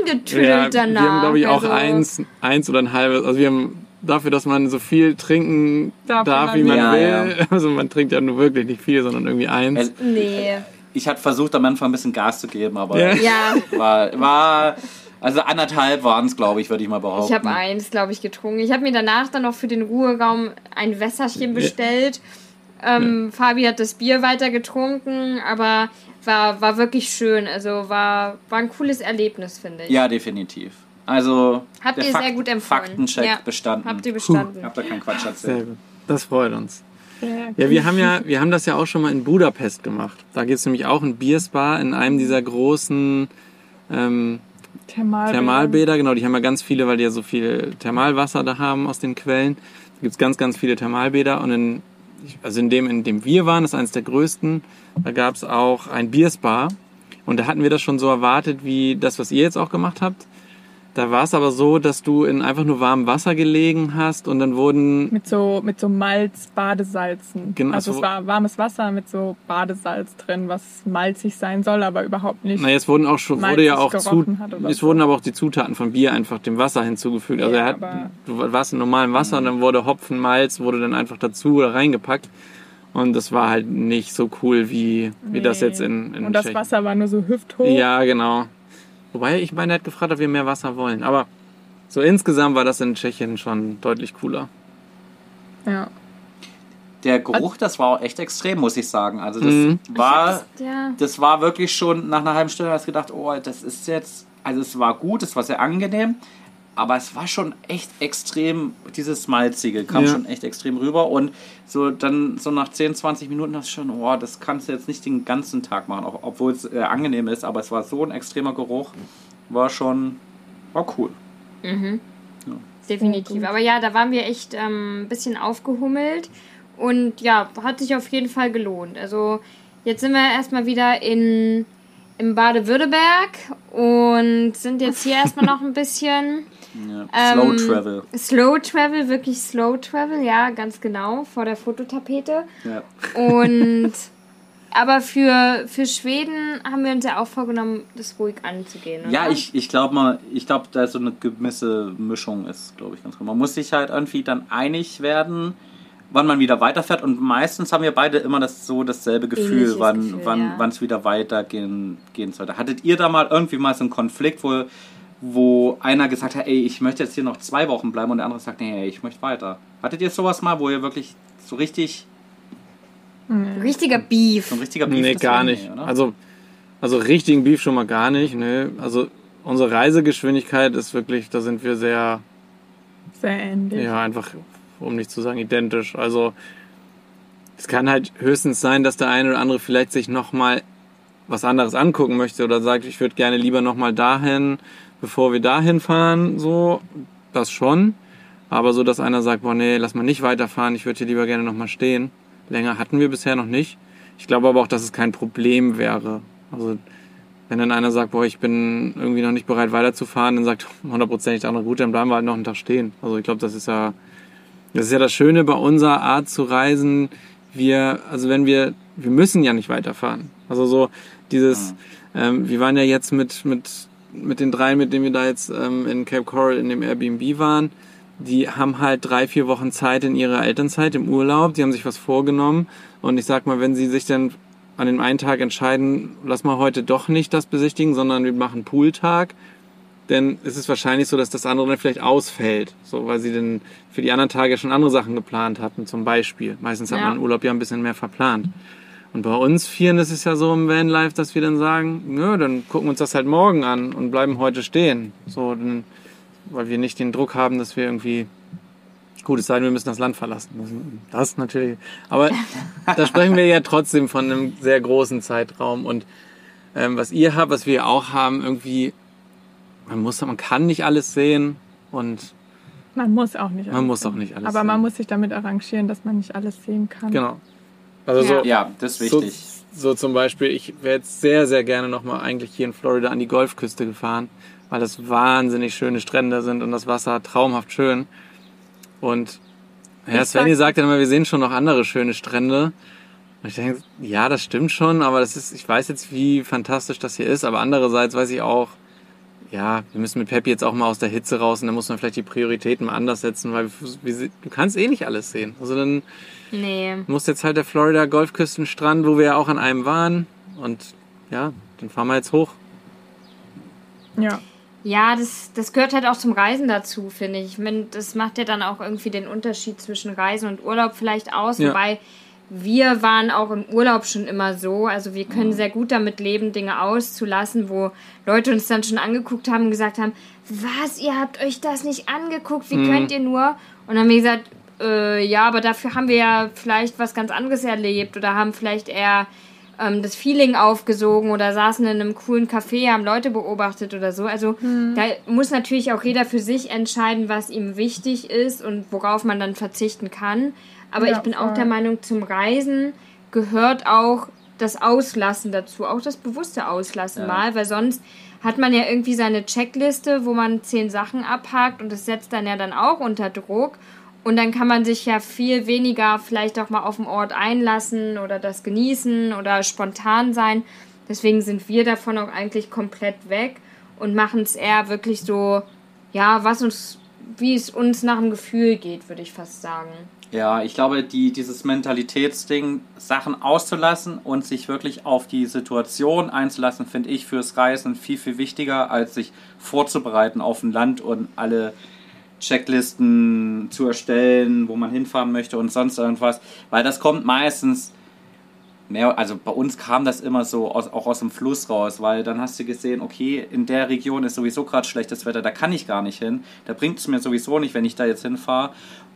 angetüdelt danach. wir haben, glaube ich, auch Also, eins, eins oder ein halbes. Also wir haben dafür, dass man so viel trinken Darf, darf, wie wie man man will. will. Also man trinkt ja nur wirklich nicht viel, sondern irgendwie eins. Also, Nee. Ich hatte versucht, am Anfang ein bisschen Gas zu geben, aber Ja. Ja, war, war, Also anderthalb waren es, glaube ich, würde ich mal behaupten. Ich habe eins, glaube ich, getrunken. Ich habe mir danach dann noch für den Ruheraum ein Wässerchen bestellt. Ähm, Fabi hat das Bier weiter getrunken, aber war, war wirklich schön. Also war, war ein cooles Erlebnis, finde ich. Ja, definitiv. Also Habt der ihr Fakt- sehr gut empfohlen. Faktencheck Ja. bestanden. Habt ihr bestanden. Habt ihr keinen Quatsch Sehr erzählt. gut. Das freut uns. Ja, wir haben ja, wir haben das ja auch schon mal in Budapest gemacht. Da gibt es nämlich auch ein Bierspa in einem dieser großen ähm, Thermalbäder. Thermalbäder. Genau, die haben ja ganz viele, weil die ja so viel Thermalwasser da haben aus den Quellen. Da gibt es ganz, ganz viele Thermalbäder. Und in, also in dem, in dem wir waren, das ist eines der größten, da gab es auch ein Bierspa. Und da hatten wir das schon so erwartet, wie das, was ihr jetzt auch gemacht habt. Da war es aber so, dass du in einfach nur warmem Wasser gelegen hast und dann wurden Mit so, mit so Malz-Badesalzen. Genau, also so- es war warmes Wasser mit so Badesalz drin, was malzig sein soll, aber überhaupt nicht. Naja, es wurden auch schon, wurde ja auch zu, es so. wurden aber auch die Zutaten vom Bier einfach dem Wasser hinzugefügt. Also Ja, er hat, du warst in normalem Wasser und dann wurde Hopfen, Malz, wurde dann einfach dazu oder reingepackt. Und das war halt nicht so cool, wie, wie das Nee. jetzt in, in Und das. Wasser war nur so hüfthoch. Ja, genau. Wobei ich meine, er hat gefragt, ob wir mehr Wasser wollen. Aber so insgesamt war das in Tschechien schon deutlich cooler. Ja. Der Geruch, das war auch echt extrem, muss ich sagen. Also das Mhm. war, Ja. das war wirklich schon nach einer halben Stunde, hast du gedacht, oh, das ist jetzt, also es war gut, es war sehr angenehm, aber es war schon echt extrem, dieses Malzige kam Ja. schon echt extrem rüber und so dann so nach 10, 20 Minuten hast du schon, oh, das kannst du jetzt nicht den ganzen Tag machen, auch, obwohl es äh, angenehm ist, aber es war so ein extremer Geruch, war schon, war cool. Definitiv. Aber ja, da waren wir echt ähm, ein bisschen aufgehummelt. Und ja, hat sich auf jeden Fall gelohnt. Also jetzt sind wir erstmal wieder in, im Baden-Württemberg und sind jetzt hier erstmal noch ein bisschen Ja. Ähm, Slow Travel. Slow Travel, wirklich Slow Travel, ja, ganz genau, vor der Fototapete. Ja. Und aber für, für Schweden haben wir uns ja auch vorgenommen, das ruhig anzugehen. Oder? Ja, ich, ich glaube mal, ich glaube, da so eine gewisse Mischung ist, glaube ich, ganz gut. Man muss sich halt irgendwie dann einig werden, wann man wieder weiterfährt. Und meistens haben wir beide immer das so dasselbe Gefühl, Ähnliches wann Gefühl, wann ja. wann es wieder weitergehen gehen sollte. Hattet ihr da mal irgendwie mal so einen Konflikt, wo, wo einer gesagt hat, ey, ich möchte jetzt hier noch zwei Wochen bleiben und der andere sagt, nee, ey, ich möchte weiter. Hattet ihr sowas mal, wo ihr wirklich so richtig, Richtiger Beef. so ein richtiger Beef nee, gar nicht. Nee, also, also richtigen Beef schon mal gar nicht. Nee. Also unsere Reisegeschwindigkeit ist wirklich, da sind wir sehr, Sehr ähnlich. ja, einfach, um nicht zu sagen, identisch. Also es kann halt höchstens sein, dass der eine oder andere vielleicht sich nochmal was anderes angucken möchte oder sagt, ich würde gerne lieber nochmal dahin, bevor wir dahin fahren, so, das schon. Aber so, dass einer sagt, boah, nee, lass mal nicht weiterfahren, ich würde hier lieber gerne nochmal stehen. Länger hatten wir bisher noch nicht. Ich glaube aber auch, dass es kein Problem wäre. Also, wenn dann einer sagt, boah, ich bin irgendwie noch nicht bereit weiterzufahren, dann sagt hundertprozentig der andere, gut, dann bleiben wir halt noch einen Tag stehen. Also ich glaube, das ist ja, das ist ja das Schöne bei unserer Art zu reisen. Wir, also wenn wir, wir müssen ja nicht weiterfahren. Also so dieses, ähm, wir waren ja jetzt mit, mit, mit den drei, mit denen wir da jetzt ähm, in Cape Coral in dem Airbnb waren, die haben halt drei, vier Wochen Zeit in ihrer Elternzeit im Urlaub, die haben sich was vorgenommen und ich sag mal, wenn sie sich dann an dem einen Tag entscheiden, lass mal heute doch nicht das besichtigen, sondern wir machen Pooltag, dann ist es wahrscheinlich so, dass das andere dann vielleicht ausfällt, so weil sie dann für die anderen Tage schon andere Sachen geplant hatten, zum Beispiel. Meistens hat Ja. man Urlaub ja ein bisschen mehr verplant. Und bei uns Vieren ist es ja so im Vanlife, dass wir dann sagen, nö, dann gucken wir uns das halt morgen an und bleiben heute stehen. So, dann, weil wir nicht den Druck haben, dass wir irgendwie gut es sei denn, wir müssen das Land verlassen. Das natürlich. Aber da sprechen wir ja trotzdem von einem sehr großen Zeitraum. Und ähm, was ihr habt, was wir auch haben, irgendwie, man muss, man kann nicht alles sehen und Man muss auch nicht Man alles muss sehen. auch nicht alles Aber sehen. man muss sich damit arrangieren, dass man nicht alles sehen kann. genau. Also Ja. so, Ja, das ist so, wichtig. so zum Beispiel, ich wäre jetzt sehr, sehr gerne nochmal eigentlich hier in Florida an die Golfküste gefahren, weil das wahnsinnig schöne Strände sind und das Wasser traumhaft schön. Und ja, Ich Svenny sag- sagt dann immer, wir sehen schon noch andere schöne Strände. Und ich denke, ja, das stimmt schon, aber das ist, ich weiß jetzt, wie fantastisch das hier ist, aber andererseits weiß ich auch, ja, wir müssen mit Peppi jetzt auch mal aus der Hitze raus und dann muss man vielleicht die Prioritäten mal anders setzen, weil wir, wir, du kannst eh nicht alles sehen. Also dann Nee. muss jetzt halt der Florida Golfküstenstrand, wo wir ja auch an einem waren und ja, den fahren wir jetzt hoch. Ja. Ja, das, das gehört halt auch zum Reisen dazu, finde ich. ich meine, das macht ja dann auch irgendwie den Unterschied zwischen Reisen und Urlaub vielleicht aus. Ja. Wobei wir waren auch im Urlaub schon immer so. Also wir können sehr gut damit leben, Dinge auszulassen, wo Leute uns dann schon angeguckt haben und gesagt haben, was, ihr habt euch das nicht angeguckt, wie mhm. könnt ihr nur? Und dann haben wir gesagt, äh, ja, aber dafür haben wir ja vielleicht was ganz anderes erlebt oder haben vielleicht eher ähm, das Feeling aufgesogen oder saßen in einem coolen Café, haben Leute beobachtet oder so. Also mhm. da muss natürlich auch jeder für sich entscheiden, was ihm wichtig ist und worauf man dann verzichten kann. Aber ja, ich bin voll. auch der Meinung, zum Reisen gehört auch das Auslassen dazu, auch das bewusste Auslassen ja. mal, weil sonst hat man ja irgendwie seine Checkliste, wo man zehn Sachen abhakt und das setzt dann ja dann auch unter Druck. Und dann kann man sich ja viel weniger vielleicht auch mal auf den Ort einlassen oder das genießen oder spontan sein. Deswegen sind wir davon auch eigentlich komplett weg und machen es eher wirklich so, ja, was uns, wie es uns nach dem Gefühl geht, würde ich fast sagen. Ja, ich glaube, die, dieses Mentalitätsding, Sachen auszulassen und sich wirklich auf die Situation einzulassen, finde ich fürs Reisen viel, viel wichtiger, als sich vorzubereiten auf ein Land und alle Checklisten zu erstellen, wo man hinfahren möchte und sonst irgendwas. Weil das kommt meistens mehr, also bei uns kam das immer so aus, auch aus dem Fluss raus, weil dann hast du gesehen, okay, in der Region ist sowieso gerade schlechtes Wetter, da kann ich gar nicht hin. Da bringt es mir sowieso nicht, wenn ich da jetzt hinfahre.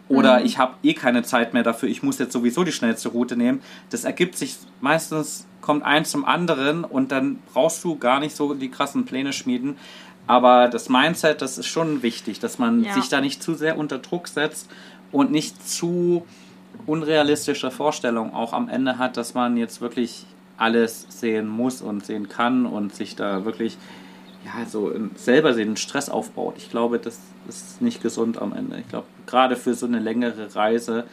Oder mhm. ich habe eh keine Zeit mehr dafür, ich muss jetzt sowieso die schnellste Route nehmen. Das ergibt sich meistens, kommt eins zum anderen und dann brauchst du gar nicht so die krassen Pläne schmieden. Aber das Mindset, das ist schon wichtig, dass man ja. sich da nicht zu sehr unter Druck setzt und nicht zu unrealistische Vorstellungen auch am Ende hat, dass man jetzt wirklich alles sehen muss und sehen kann und sich da wirklich ja, so selber den Stress aufbaut. Ich glaube, das ist nicht gesund am Ende. Ich glaube, gerade für so eine längere Reise,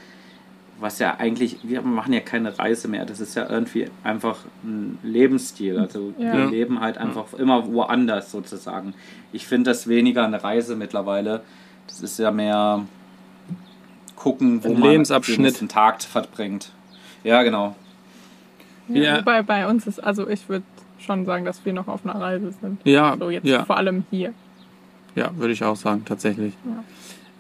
was ja eigentlich, wir machen ja keine Reise mehr, das ist ja irgendwie einfach ein Lebensstil. Also ja. wir leben halt einfach immer woanders sozusagen. Ich finde das weniger eine Reise mittlerweile. Das ist ja mehr gucken, wo ein man Lebensabschnitt. den nächsten Tag verbringt. Ja, genau. Ja, ja. Wobei bei uns ist, also ich würde schon sagen, dass wir noch auf einer Reise sind. Ja. So jetzt ja. vor allem hier. Ja, würde ich auch sagen, tatsächlich.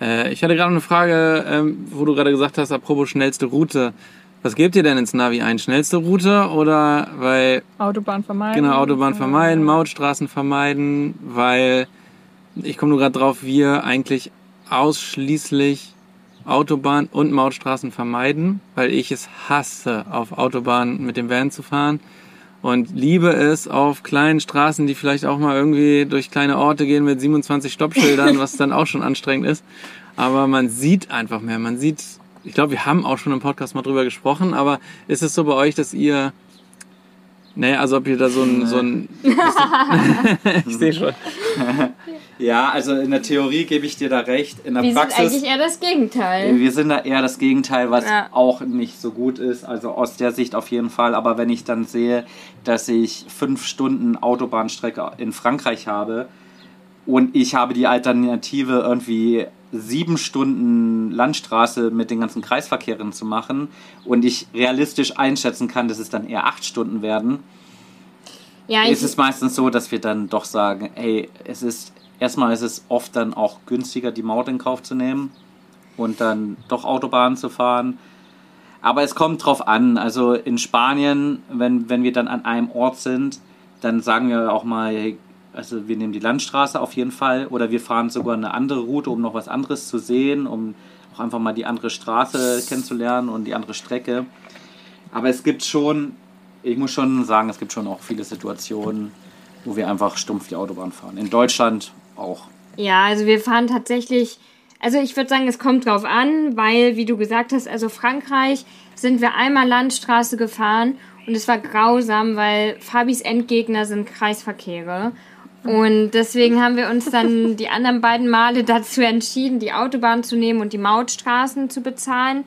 Ja. Äh, ich hatte gerade eine Frage, ähm, wo du gerade gesagt hast, apropos schnellste Route. Was gebt ihr denn ins Navi ein? Schnellste Route oder weil. Autobahn vermeiden. Genau, Autobahn vermeiden, Mautstraßen vermeiden, weil ich komme nur gerade drauf, wir eigentlich ausschließlich Autobahn und Mautstraßen vermeiden, weil ich es hasse, auf Autobahnen mit dem Van zu fahren und liebe es auf kleinen Straßen, die vielleicht auch mal irgendwie durch kleine Orte gehen mit 27 Stoppschildern, was dann auch schon anstrengend ist. Aber man sieht einfach mehr. Man sieht, ich glaube, wir haben auch schon im Podcast mal drüber gesprochen, aber ist es so bei euch, dass ihr naja, also ob ihr da so ein... So ein ich sehe schon. Ja, also in der Theorie gebe ich dir da recht. In der wir Praxis. sind eigentlich eher das Gegenteil. Wir sind da eher das Gegenteil, was ja. auch nicht so gut ist. Also aus der Sicht auf jeden Fall. Aber wenn ich dann sehe, dass ich fünf Stunden Autobahnstrecke in Frankreich habe und ich habe die Alternative irgendwie sieben Stunden Landstraße mit den ganzen Kreisverkehren zu machen und ich realistisch einschätzen kann, dass es dann eher acht Stunden werden, ja, ist es meistens so, dass wir dann doch sagen, hey, es ist erstmal ist es oft dann auch günstiger, die Maut in Kauf zu nehmen und dann doch Autobahn zu fahren. Aber es kommt drauf an. Also in Spanien, wenn, wenn wir dann an einem Ort sind, dann sagen wir auch mal, also wir nehmen die Landstraße auf jeden Fall oder wir fahren sogar eine andere Route, um noch was anderes zu sehen, um auch einfach mal die andere Straße kennenzulernen und die andere Strecke. Aber es gibt schon, ich muss schon sagen, es gibt schon auch viele Situationen, wo wir einfach stumpf die Autobahn fahren. In Deutschland auch. Ja, also wir fahren tatsächlich, also ich würde sagen, es kommt drauf an, weil, wie du gesagt hast, also Frankreich sind wir einmal Landstraße gefahren und es war grausam, weil Fabis Endgegner sind Kreisverkehre. Und deswegen haben wir uns dann die anderen beiden Male dazu entschieden, die Autobahn zu nehmen und die Mautstraßen zu bezahlen.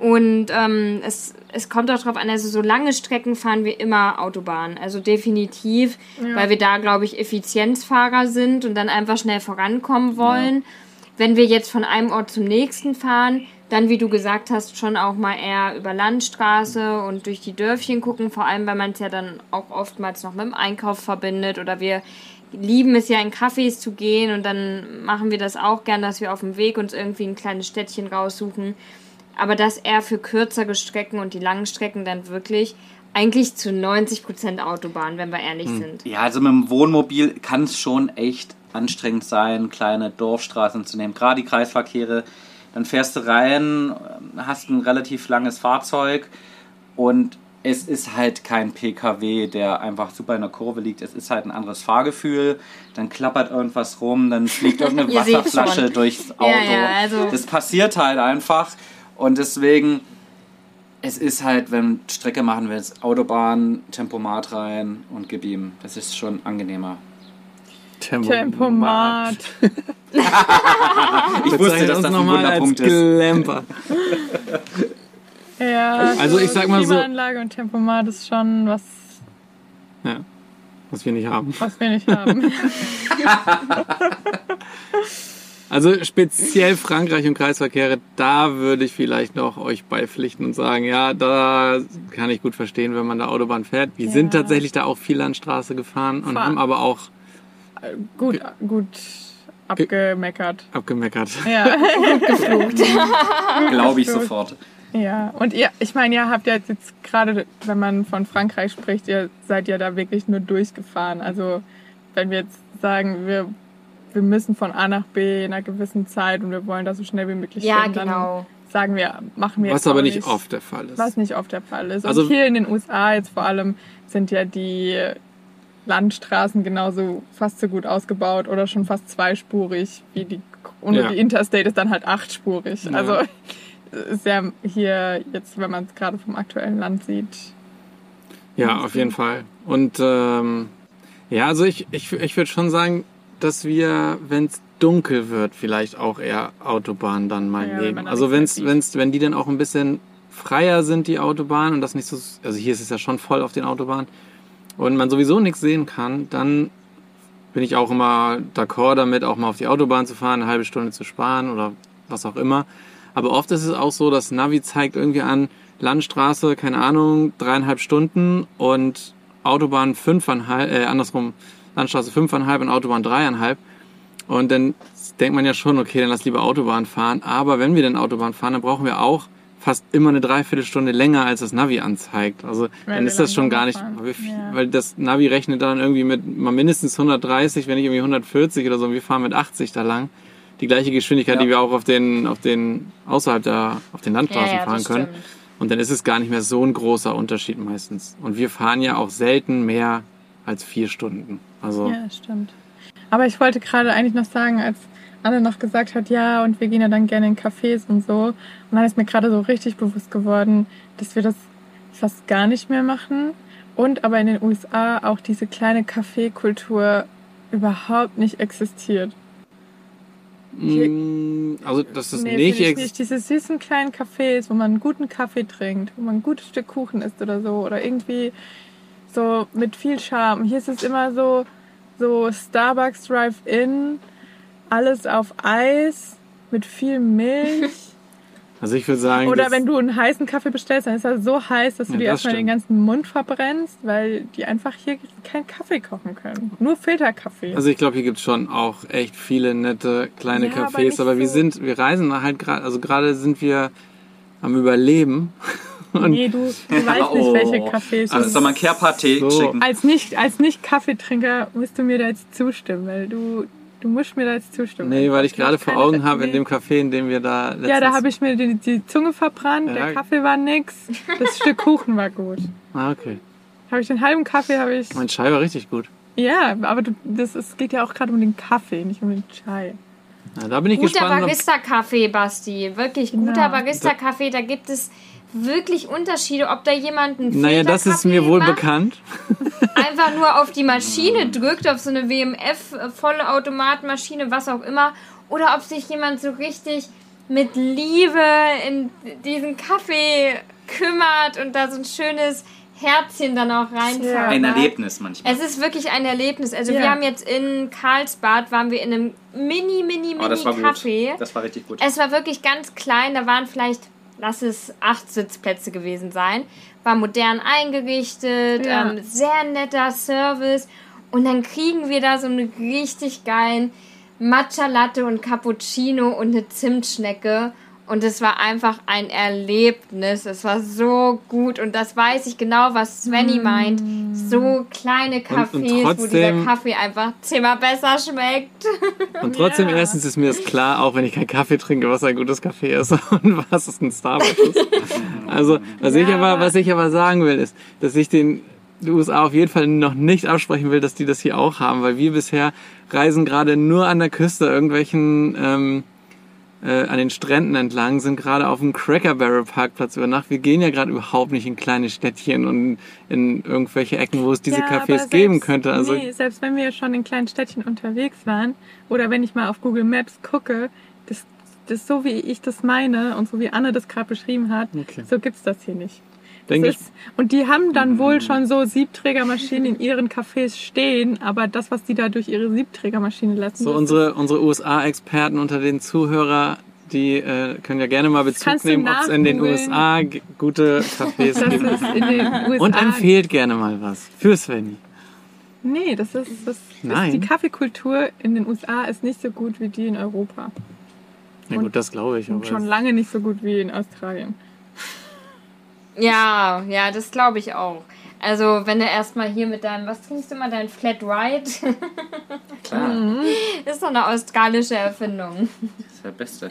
Und ähm, es, es kommt auch darauf an, also so lange Strecken fahren wir immer Autobahn. Also definitiv, ja. weil wir da, glaube ich, Effizienzfahrer sind und dann einfach schnell vorankommen wollen. Ja. Wenn wir jetzt von einem Ort zum nächsten fahren, dann, wie du gesagt hast, schon auch mal eher über Landstraße und durch die Dörfchen gucken, vor allem, weil man es ja dann auch oftmals noch mit dem Einkauf verbindet oder wir lieben es ja in Cafés zu gehen und dann machen wir das auch gern, dass wir auf dem Weg uns irgendwie ein kleines Städtchen raussuchen. Aber dass er für kürzere Strecken und die langen Strecken dann wirklich eigentlich zu 90% Autobahn, wenn wir ehrlich sind. Ja, also mit dem Wohnmobil kann es schon echt anstrengend sein, kleine Dorfstraßen zu nehmen. Gerade die Kreisverkehre. Dann fährst du rein, hast ein relativ langes Fahrzeug und es ist halt kein PKW, der einfach super in der Kurve liegt. Es ist halt ein anderes Fahrgefühl. Dann klappert irgendwas rum, dann fliegt irgendeine Wasserflasche durchs Auto. Ja, ja, also- Das passiert halt einfach. Und deswegen, es ist halt, wenn Strecke machen willst, Autobahn, Tempomat rein und gib ihm. Das ist schon angenehmer. Tempomat. Ich wusste, dass das ein Wunderpunkt ist. Glamper. Ja, Also ich sag mal so- Klimaanlage und Tempomat ist schon was, Ja, was wir nicht haben. was wir nicht haben. Also speziell Frankreich und Kreisverkehre, da würde ich vielleicht noch euch beipflichten und sagen, ja, da kann ich gut verstehen, wenn man da Autobahn fährt. Wir sind Ja. tatsächlich da auch viel Landstraße gefahren und Fahr- haben aber auch gut, gut abgemeckert. abgemeckert. Ja, Glaube ich Gut. sofort. ja. Und ihr, ich meine, ihr habt ja jetzt gerade, wenn man von Frankreich spricht, ihr seid ja da wirklich nur durchgefahren. Also wenn wir jetzt sagen, wir, wir müssen von A nach B in einer gewissen Zeit und wir wollen da so schnell wie möglich Ja, hin, genau. dann sagen wir, machen wir Was aber auch nicht oft der Fall ist. Was nicht oft der Fall ist. Also- und hier in den USA jetzt vor allem sind ja die Landstraßen genauso fast so gut ausgebaut oder schon fast zweispurig wie die und Ja. die Interstate ist dann halt achtspurig. Ja. Also ist ja hier jetzt, wenn man es gerade vom aktuellen Land sieht. Ja, auf jeden Fall. Und ähm, ja, also ich, ich, ich würde schon sagen, dass wir, wenn es dunkel wird, vielleicht auch eher Autobahn dann mal Ja, nehmen. Also wenn's, wenn's, wenn die dann auch ein bisschen freier sind, die Autobahn, und das nicht so, also hier ist es ja schon voll auf den Autobahnen, und man sowieso nichts sehen kann, dann bin ich auch immer d'accord damit, auch mal auf die Autobahn zu fahren, eine halbe Stunde zu sparen oder was auch immer. Aber oft ist es auch so, dass Navi zeigt irgendwie an, Landstraße, keine Ahnung, dreieinhalb Stunden und Autobahn fünfeinhalb, äh, andersrum, Landstraße fünfeinhalb und Autobahn dreieinhalb. Und dann denkt man ja schon, okay, dann lass lieber Autobahn fahren. Aber wenn wir dann Autobahn fahren, dann brauchen wir auch fast immer eine Dreiviertelstunde länger, als das Navi anzeigt. Also Wenn dann ist das schon gar nicht, fahren. weil, viel, Ja. weil das Navi rechnet dann irgendwie mit mal mindestens 130, wenn nicht irgendwie 140 oder so. Und wir fahren mit 80 da lang. Die gleiche Geschwindigkeit, Ja. die wir auch auf den, auf den, außerhalb der, auf den Landstraßen fahren das können. stimmt. Und dann ist es gar nicht mehr so ein großer Unterschied meistens. Und wir fahren ja auch selten mehr als vier Stunden. Also Ja, stimmt. Aber ich wollte gerade eigentlich noch sagen, als Anne noch gesagt hat, ja, und wir gehen ja dann gerne in Cafés und so. Und dann ist mir gerade so richtig bewusst geworden, dass wir das fast gar nicht mehr machen. Und aber in den USA auch diese kleine Kaffeekultur überhaupt nicht existiert. Mm, Also, dass das Nee, nicht, finde ich ex- nicht. Diese süßen kleinen Cafés, wo man einen guten Kaffee trinkt, wo man ein gutes Stück Kuchen isst oder so. Oder irgendwie so mit viel Charme. Hier ist es immer so, so Starbucks Drive-In, alles auf Eis, mit viel Milch. Also ich würde sagen, Oder wenn du einen heißen Kaffee bestellst, dann ist er so heiß, dass du Ja, dir das erstmal den stimmt. ganzen Mund verbrennst, weil die einfach hier keinen Kaffee kochen können. Nur Filterkaffee. Also ich glaube, hier gibt's schon auch echt viele nette kleine Ja, aber Cafés, nicht aber, wir so- sind, wir reisen halt gerade, also gerade sind wir am Überleben. Und nee, du, du weißt nicht, welche Cafés Also es soll man Care-Party So. schicken? als nicht als nicht Kaffeetrinker musst du mir da jetzt zustimmen, weil du du musst mir da jetzt zustimmen. nee, weil ich gerade vor Augen habe in dem Café, in dem wir da letztens... Ja, da habe ich mir die, die Zunge verbrannt, Ja. der Kaffee war nix, das Stück Kuchen war gut. Ah, okay. Habe ich den halben Kaffee habe ich Mein Chai war richtig gut. Ja, aber du, das es geht ja auch gerade um den Kaffee, nicht um den Chai. Ja, da bin ich Guter gespannt. ob- Barista-Kaffee, Basti. Wirklich guter Genau. Barista-Kaffee. Da gibt es wirklich Unterschiede, ob da jemand einen Naja, das ist mir wohl macht, bekannt. einfach nur auf die Maschine drückt, auf so eine WMF äh, was auch immer, oder ob sich jemand so richtig mit Liebe in diesen Kaffee kümmert und da so ein schönes Herzchen dann auch reinzaubert. Ja. Ein Erlebnis manchmal. Es ist wirklich ein Erlebnis. Also Ja. wir haben jetzt in Karlsbad waren wir in einem mini, mini, Oh, das war mini gut. Kaffee. Das war richtig gut. Es war wirklich ganz klein. Da waren vielleicht, lass es acht Sitzplätze gewesen sein. War modern eingerichtet, Ja. ähm, sehr netter Service. Und dann kriegen wir da so einen richtig geilen Matcha Latte und Cappuccino und eine Zimtschnecke. Und es war einfach ein Erlebnis. Es war so gut. Und das weiß ich genau, was Svenny meint. So kleine Cafés, und trotzdem- wo dieser Kaffee einfach zehnmal besser schmeckt. Und trotzdem, Ja. erstens ist mir das klar, auch wenn ich keinen Kaffee trinke, was ein gutes Kaffee ist und was es ein Starbucks ist. Also, was, ich Ja, aber, aber- was ich aber sagen will, ist, dass ich den die USA auf jeden Fall noch nicht absprechen will, dass die das hier auch haben, weil wir bisher reisen gerade nur an der Küste irgendwelchen ähm, äh, an den Stränden entlang, sind gerade auf dem Cracker Barrel Parkplatz über Nacht. Wir gehen ja gerade überhaupt nicht in kleine Städtchen und in irgendwelche Ecken, wo es diese Ja, Cafés aber geben selbst- könnte. Also nee, selbst wenn wir schon in kleinen Städtchen unterwegs waren oder wenn ich mal auf Google Maps gucke, das, das so wie ich das meine und so wie Anne das gerade beschrieben hat, Okay. so gibt's das hier nicht. Denke ich, ist, und die haben dann wohl schon so Siebträgermaschinen in ihren Cafés stehen, aber das, was die da durch ihre Siebträgermaschine lassen, So unsere, unsere USA-Experten unter den Zuhörer, die äh, können ja gerne mal Bezug nehmen, ob es in den. USA gute Cafés gibt. USA. Und empfehlt gerne mal was für Svenny. Nee, das ist, das Nein. ist die Kaffeekultur in den USA ist nicht so gut wie die in Europa. Na Und- gut, das glaube ich. Und Aber schon lange nicht so gut wie in Australien. Ja, ja, das glaube ich auch. Also, wenn du erstmal hier mit deinem, was trinkst du mal, dein Flat White? Klar, ist doch eine australische Erfindung. das ist der Beste.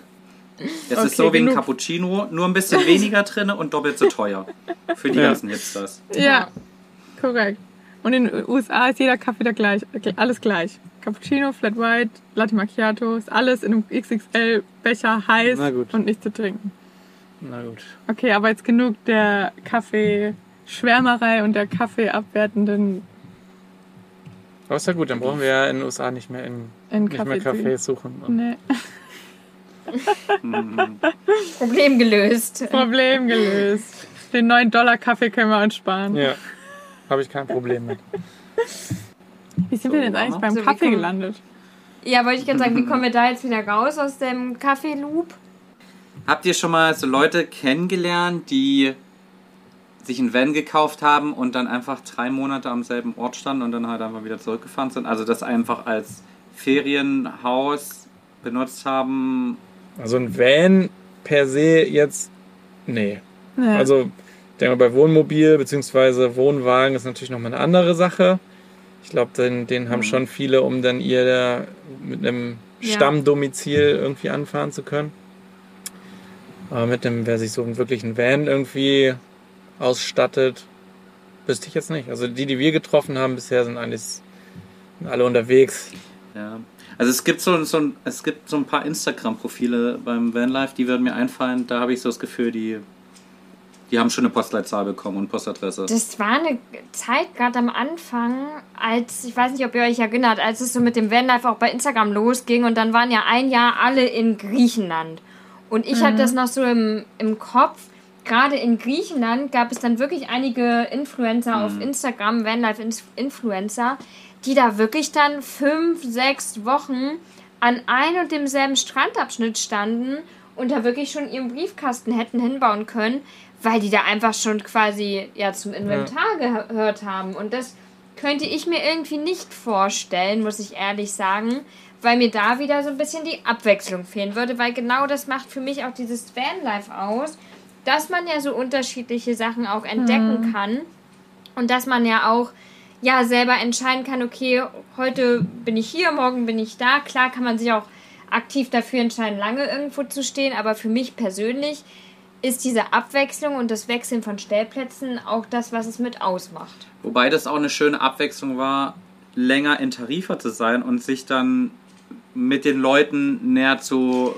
Es Okay, ist so wie ein genug. Cappuccino, nur ein bisschen weniger drin und doppelt so teuer. Für die Ja. ganzen Hipsters. Ja, korrekt. Und in den USA ist jeder Kaffee da gleich, alles gleich. Cappuccino, Flat White, Latte Macchiato, ist alles in einem XXL-Becher heiß und nicht zu trinken. Na gut. Okay, aber jetzt genug der Kaffeeschwärmerei und der Kaffeeabwertenden Aber ist ja gut, dann brauchen wir ja in den USA nicht mehr, in, in nicht mehr Kaffee. Cafés suchen. Nee. Problem gelöst. Problem gelöst. Den 9-Dollar-Kaffee können wir uns sparen. Ja, habe ich kein Problem mit. Wie sind So, wir denn eigentlich beim So, wir Kaffee kommen- gelandet? Ja, wollte ich gerade sagen, wie kommen wir da jetzt wieder raus aus dem Kaffee-Loop? Habt ihr schon mal so Leute kennengelernt, die sich ein Van gekauft haben und dann einfach drei Monate am selben Ort standen und dann halt einfach wieder zurückgefahren sind? Also das einfach als Ferienhaus benutzt haben? Also ein Van per se jetzt, nee. Ja. Also, ich denke mal, bei Wohnmobil bzw. Wohnwagen ist natürlich nochmal eine andere Sache. Ich glaube, den, den haben Mhm. schon viele, um dann ihr da mit einem Ja. Stammdomizil irgendwie anfahren zu können. Aber mit dem, wer sich so einen wirklichen Van irgendwie ausstattet, wüsste ich jetzt nicht. Also die, die wir getroffen haben bisher, sind eigentlich alle unterwegs. Ja. Also es gibt so, so, ein- es gibt so ein paar Instagram-Profile beim Vanlife, die würden mir einfallen. Da habe ich so das Gefühl, die, die haben schon eine Postleitzahl bekommen und Postadresse. Das war eine Zeit gerade am Anfang, als, ich weiß nicht, ob ihr euch erinnert, als es so mit dem Vanlife auch bei Instagram losging und dann waren ja ein Jahr alle in Griechenland. Und ich habe das noch so im, im Kopf. Gerade in Griechenland gab es dann wirklich einige Influencer auf Instagram, Vanlife-Influencer, die da wirklich dann fünf, sechs Wochen an ein und demselben Strandabschnitt standen und da wirklich schon ihren Briefkasten hätten hinbauen können, weil die da einfach schon quasi ja zum Inventar gehört haben. Und das könnte ich mir irgendwie nicht vorstellen, muss ich ehrlich sagen, weil mir da wieder so ein bisschen die Abwechslung fehlen würde, weil genau das macht für mich auch dieses Vanlife aus, dass man ja so unterschiedliche Sachen auch entdecken kann und dass man ja auch ja selber entscheiden kann, okay, heute bin ich hier, morgen bin ich da. Klar kann man sich auch aktiv dafür entscheiden, lange irgendwo zu stehen, aber für mich persönlich ist diese Abwechslung und das Wechseln von Stellplätzen auch das, was es mit ausmacht. Wobei das auch eine schöne Abwechslung war, länger in Tarifa zu sein und sich dann mit den Leuten näher zu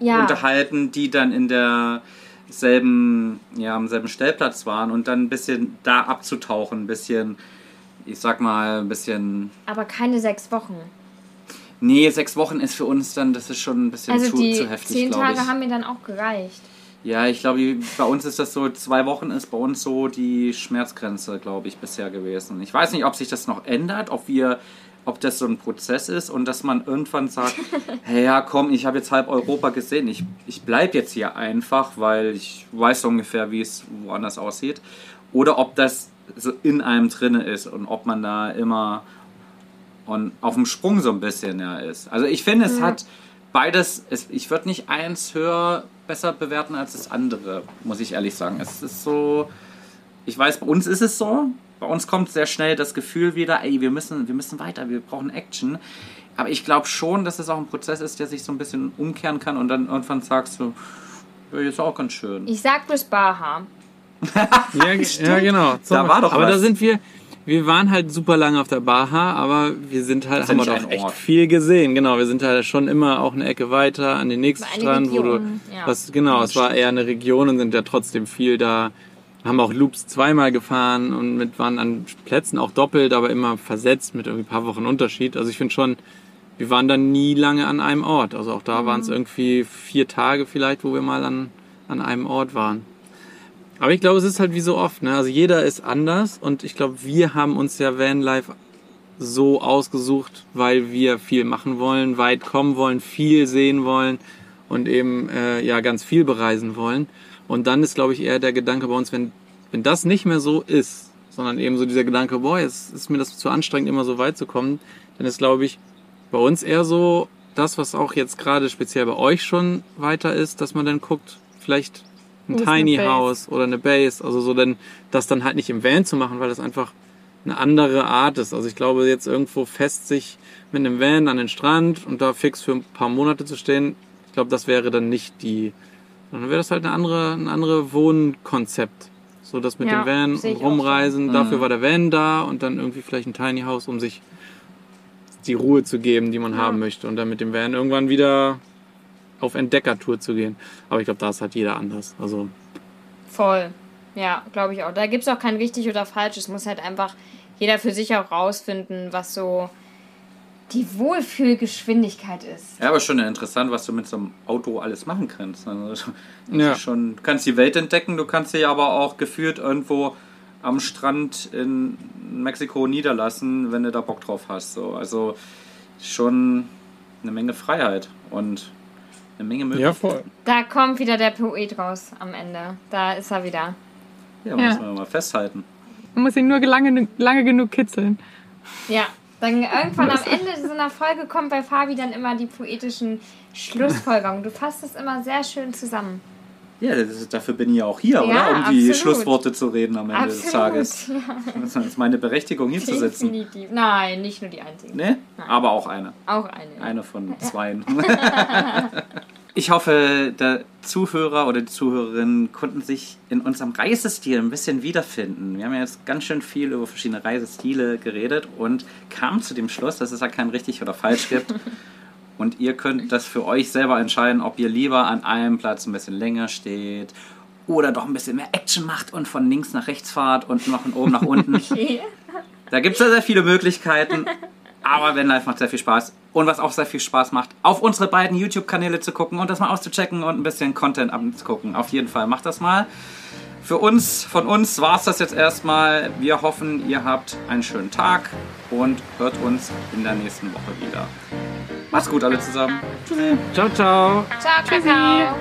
Ja, unterhalten, die dann in derselben, ja, am selben Stellplatz waren und dann ein bisschen da abzutauchen, ein bisschen, ich sag mal, ein bisschen. aber keine sechs Wochen. Nee, sechs Wochen ist für uns dann, das ist schon ein bisschen Also zu, die zu heftig, zehn Tage ich. haben mir dann auch gereicht. Ja, ich glaube, bei uns ist das so, zwei Wochen ist bei uns so die Schmerzgrenze, glaube ich, bisher gewesen. Ich weiß nicht, ob sich das noch ändert, ob wir, ob das so ein Prozess ist und dass man irgendwann sagt, hey ja, komm, ich habe jetzt halb Europa gesehen, ich, ich bleibe jetzt hier einfach, weil ich weiß ungefähr, wie es woanders aussieht. Oder ob das so in einem drinne ist und ob man da immer und auf dem Sprung so ein bisschen ja, ist. Also ich finde, es hat beides, es, ich würde nicht eins höher besser bewerten als das andere, muss ich ehrlich sagen. Es ist so, ich weiß, bei uns ist es so, bei uns kommt sehr schnell das Gefühl wieder, ey, wir müssen, wir müssen weiter, wir brauchen Action. Aber ich glaube schon, dass es auch ein Prozess ist, der sich so ein bisschen umkehren kann und dann irgendwann sagst du, ja, ist auch ganz schön. Ich sag bis Baha. Ja, ja genau. Da war doch aber was. da sind wir, wir waren halt super lange auf der Baha, aber wir sind halt, Das haben wir nicht doch echt viel gesehen. Genau, wir sind halt schon immer auch eine Ecke weiter an den nächsten Strand, wo du, Region, ja. was, genau, es war eher eine Region und sind ja trotzdem viel da. Haben auch Loops zweimal gefahren und mit waren an Plätzen auch doppelt, aber immer versetzt mit irgendwie ein paar Wochen Unterschied. Also ich finde schon, wir waren dann nie lange an einem Ort. Also auch da waren es irgendwie vier Tage vielleicht, wo wir mal an, an einem Ort waren. Aber ich glaube, es ist halt wie so oft, ne? Also jeder ist anders und ich glaube, wir haben uns ja Vanlife so ausgesucht, weil wir viel machen wollen, weit kommen wollen, viel sehen wollen und eben äh, ja ganz viel bereisen wollen. Und dann ist, glaube ich, eher der Gedanke bei uns, wenn, wenn das nicht mehr so ist, sondern eben so dieser Gedanke, boah, jetzt ist mir das zu anstrengend, immer so weit zu kommen, dann ist, glaube ich, bei uns eher so das, was auch jetzt gerade speziell bei euch schon weiter ist, dass man dann guckt, vielleicht ein Wo Tiny? House oder eine Base, also so dann das dann halt nicht im Van zu machen, weil das einfach eine andere Art ist. Also ich glaube, jetzt irgendwo fest sich mit einem Van an den Strand und da fix für ein paar Monate zu stehen, ich glaube, das wäre dann nicht die, sondern wäre das halt eine andere, ein andere Wohnkonzept. So das mit Ja, dem Van und rumreisen, dafür war der Van da und dann irgendwie vielleicht ein Tiny House, um sich die Ruhe zu geben, die man haben möchte und dann mit dem Van irgendwann wieder auf Entdeckertour zu gehen. Aber ich glaube, da ist halt jeder anders. Also Voll. Ja, glaube ich auch. Da gibt es auch kein richtig oder falsch. Es muss halt einfach jeder für sich auch rausfinden, was so die Wohlfühlgeschwindigkeit ist. Ja, aber schon interessant, was du mit so einem Auto alles machen kannst. Also, Ja. schon, du kannst die Welt entdecken, du kannst dich aber auch gefühlt irgendwo am Strand in Mexiko niederlassen, wenn du da Bock drauf hast. So. Also schon eine Menge Freiheit und eine Menge Möglichkeiten. voll. Da kommt wieder der Poet raus am Ende. Da ist er wieder. Ja, Ja. muss man mal festhalten. Man muss ihn nur lange, lange genug kitzeln. Ja, dann irgendwann am Ende so einer Folge kommt bei Fabi dann immer die poetischen Schlussfolgerungen. Du fasst es immer sehr schön zusammen. Ja, das ist, dafür bin ich ja auch hier, Ja, oder? Um die absolut. Schlussworte zu reden am Ende des Tages. ja. Das ist meine Berechtigung, hier zu sitzen. Definitiv. Nein, nicht nur die einzige. Ne? Aber auch eine. Auch eine. Eine von zweien. Ich hoffe, der Zuhörer oder die Zuhörerinnen konnten sich in unserem Reisestil ein bisschen wiederfinden. Wir haben ja jetzt ganz schön viel über verschiedene Reisestile geredet und kamen zu dem Schluss, dass es ja kein richtig oder falsch gibt. Und ihr könnt das für euch selber entscheiden, ob ihr lieber an einem Platz ein bisschen länger steht oder doch ein bisschen mehr Action macht und von links nach rechts fahrt und noch von oben nach unten. Okay. Da gibt es ja sehr viele Möglichkeiten. Aber Vanlife macht sehr viel Spaß. Und was auch sehr viel Spaß macht, auf unsere beiden YouTube-Kanäle zu gucken und das mal auszuchecken und ein bisschen Content abzugucken. Auf jeden Fall, macht das mal. Für uns, von uns war es das jetzt erstmal. Wir hoffen, ihr habt einen schönen Tag und hört uns in der nächsten Woche wieder. Macht's gut alle zusammen. Tschüssi. Ciao, ciao. Ciao, Kakao.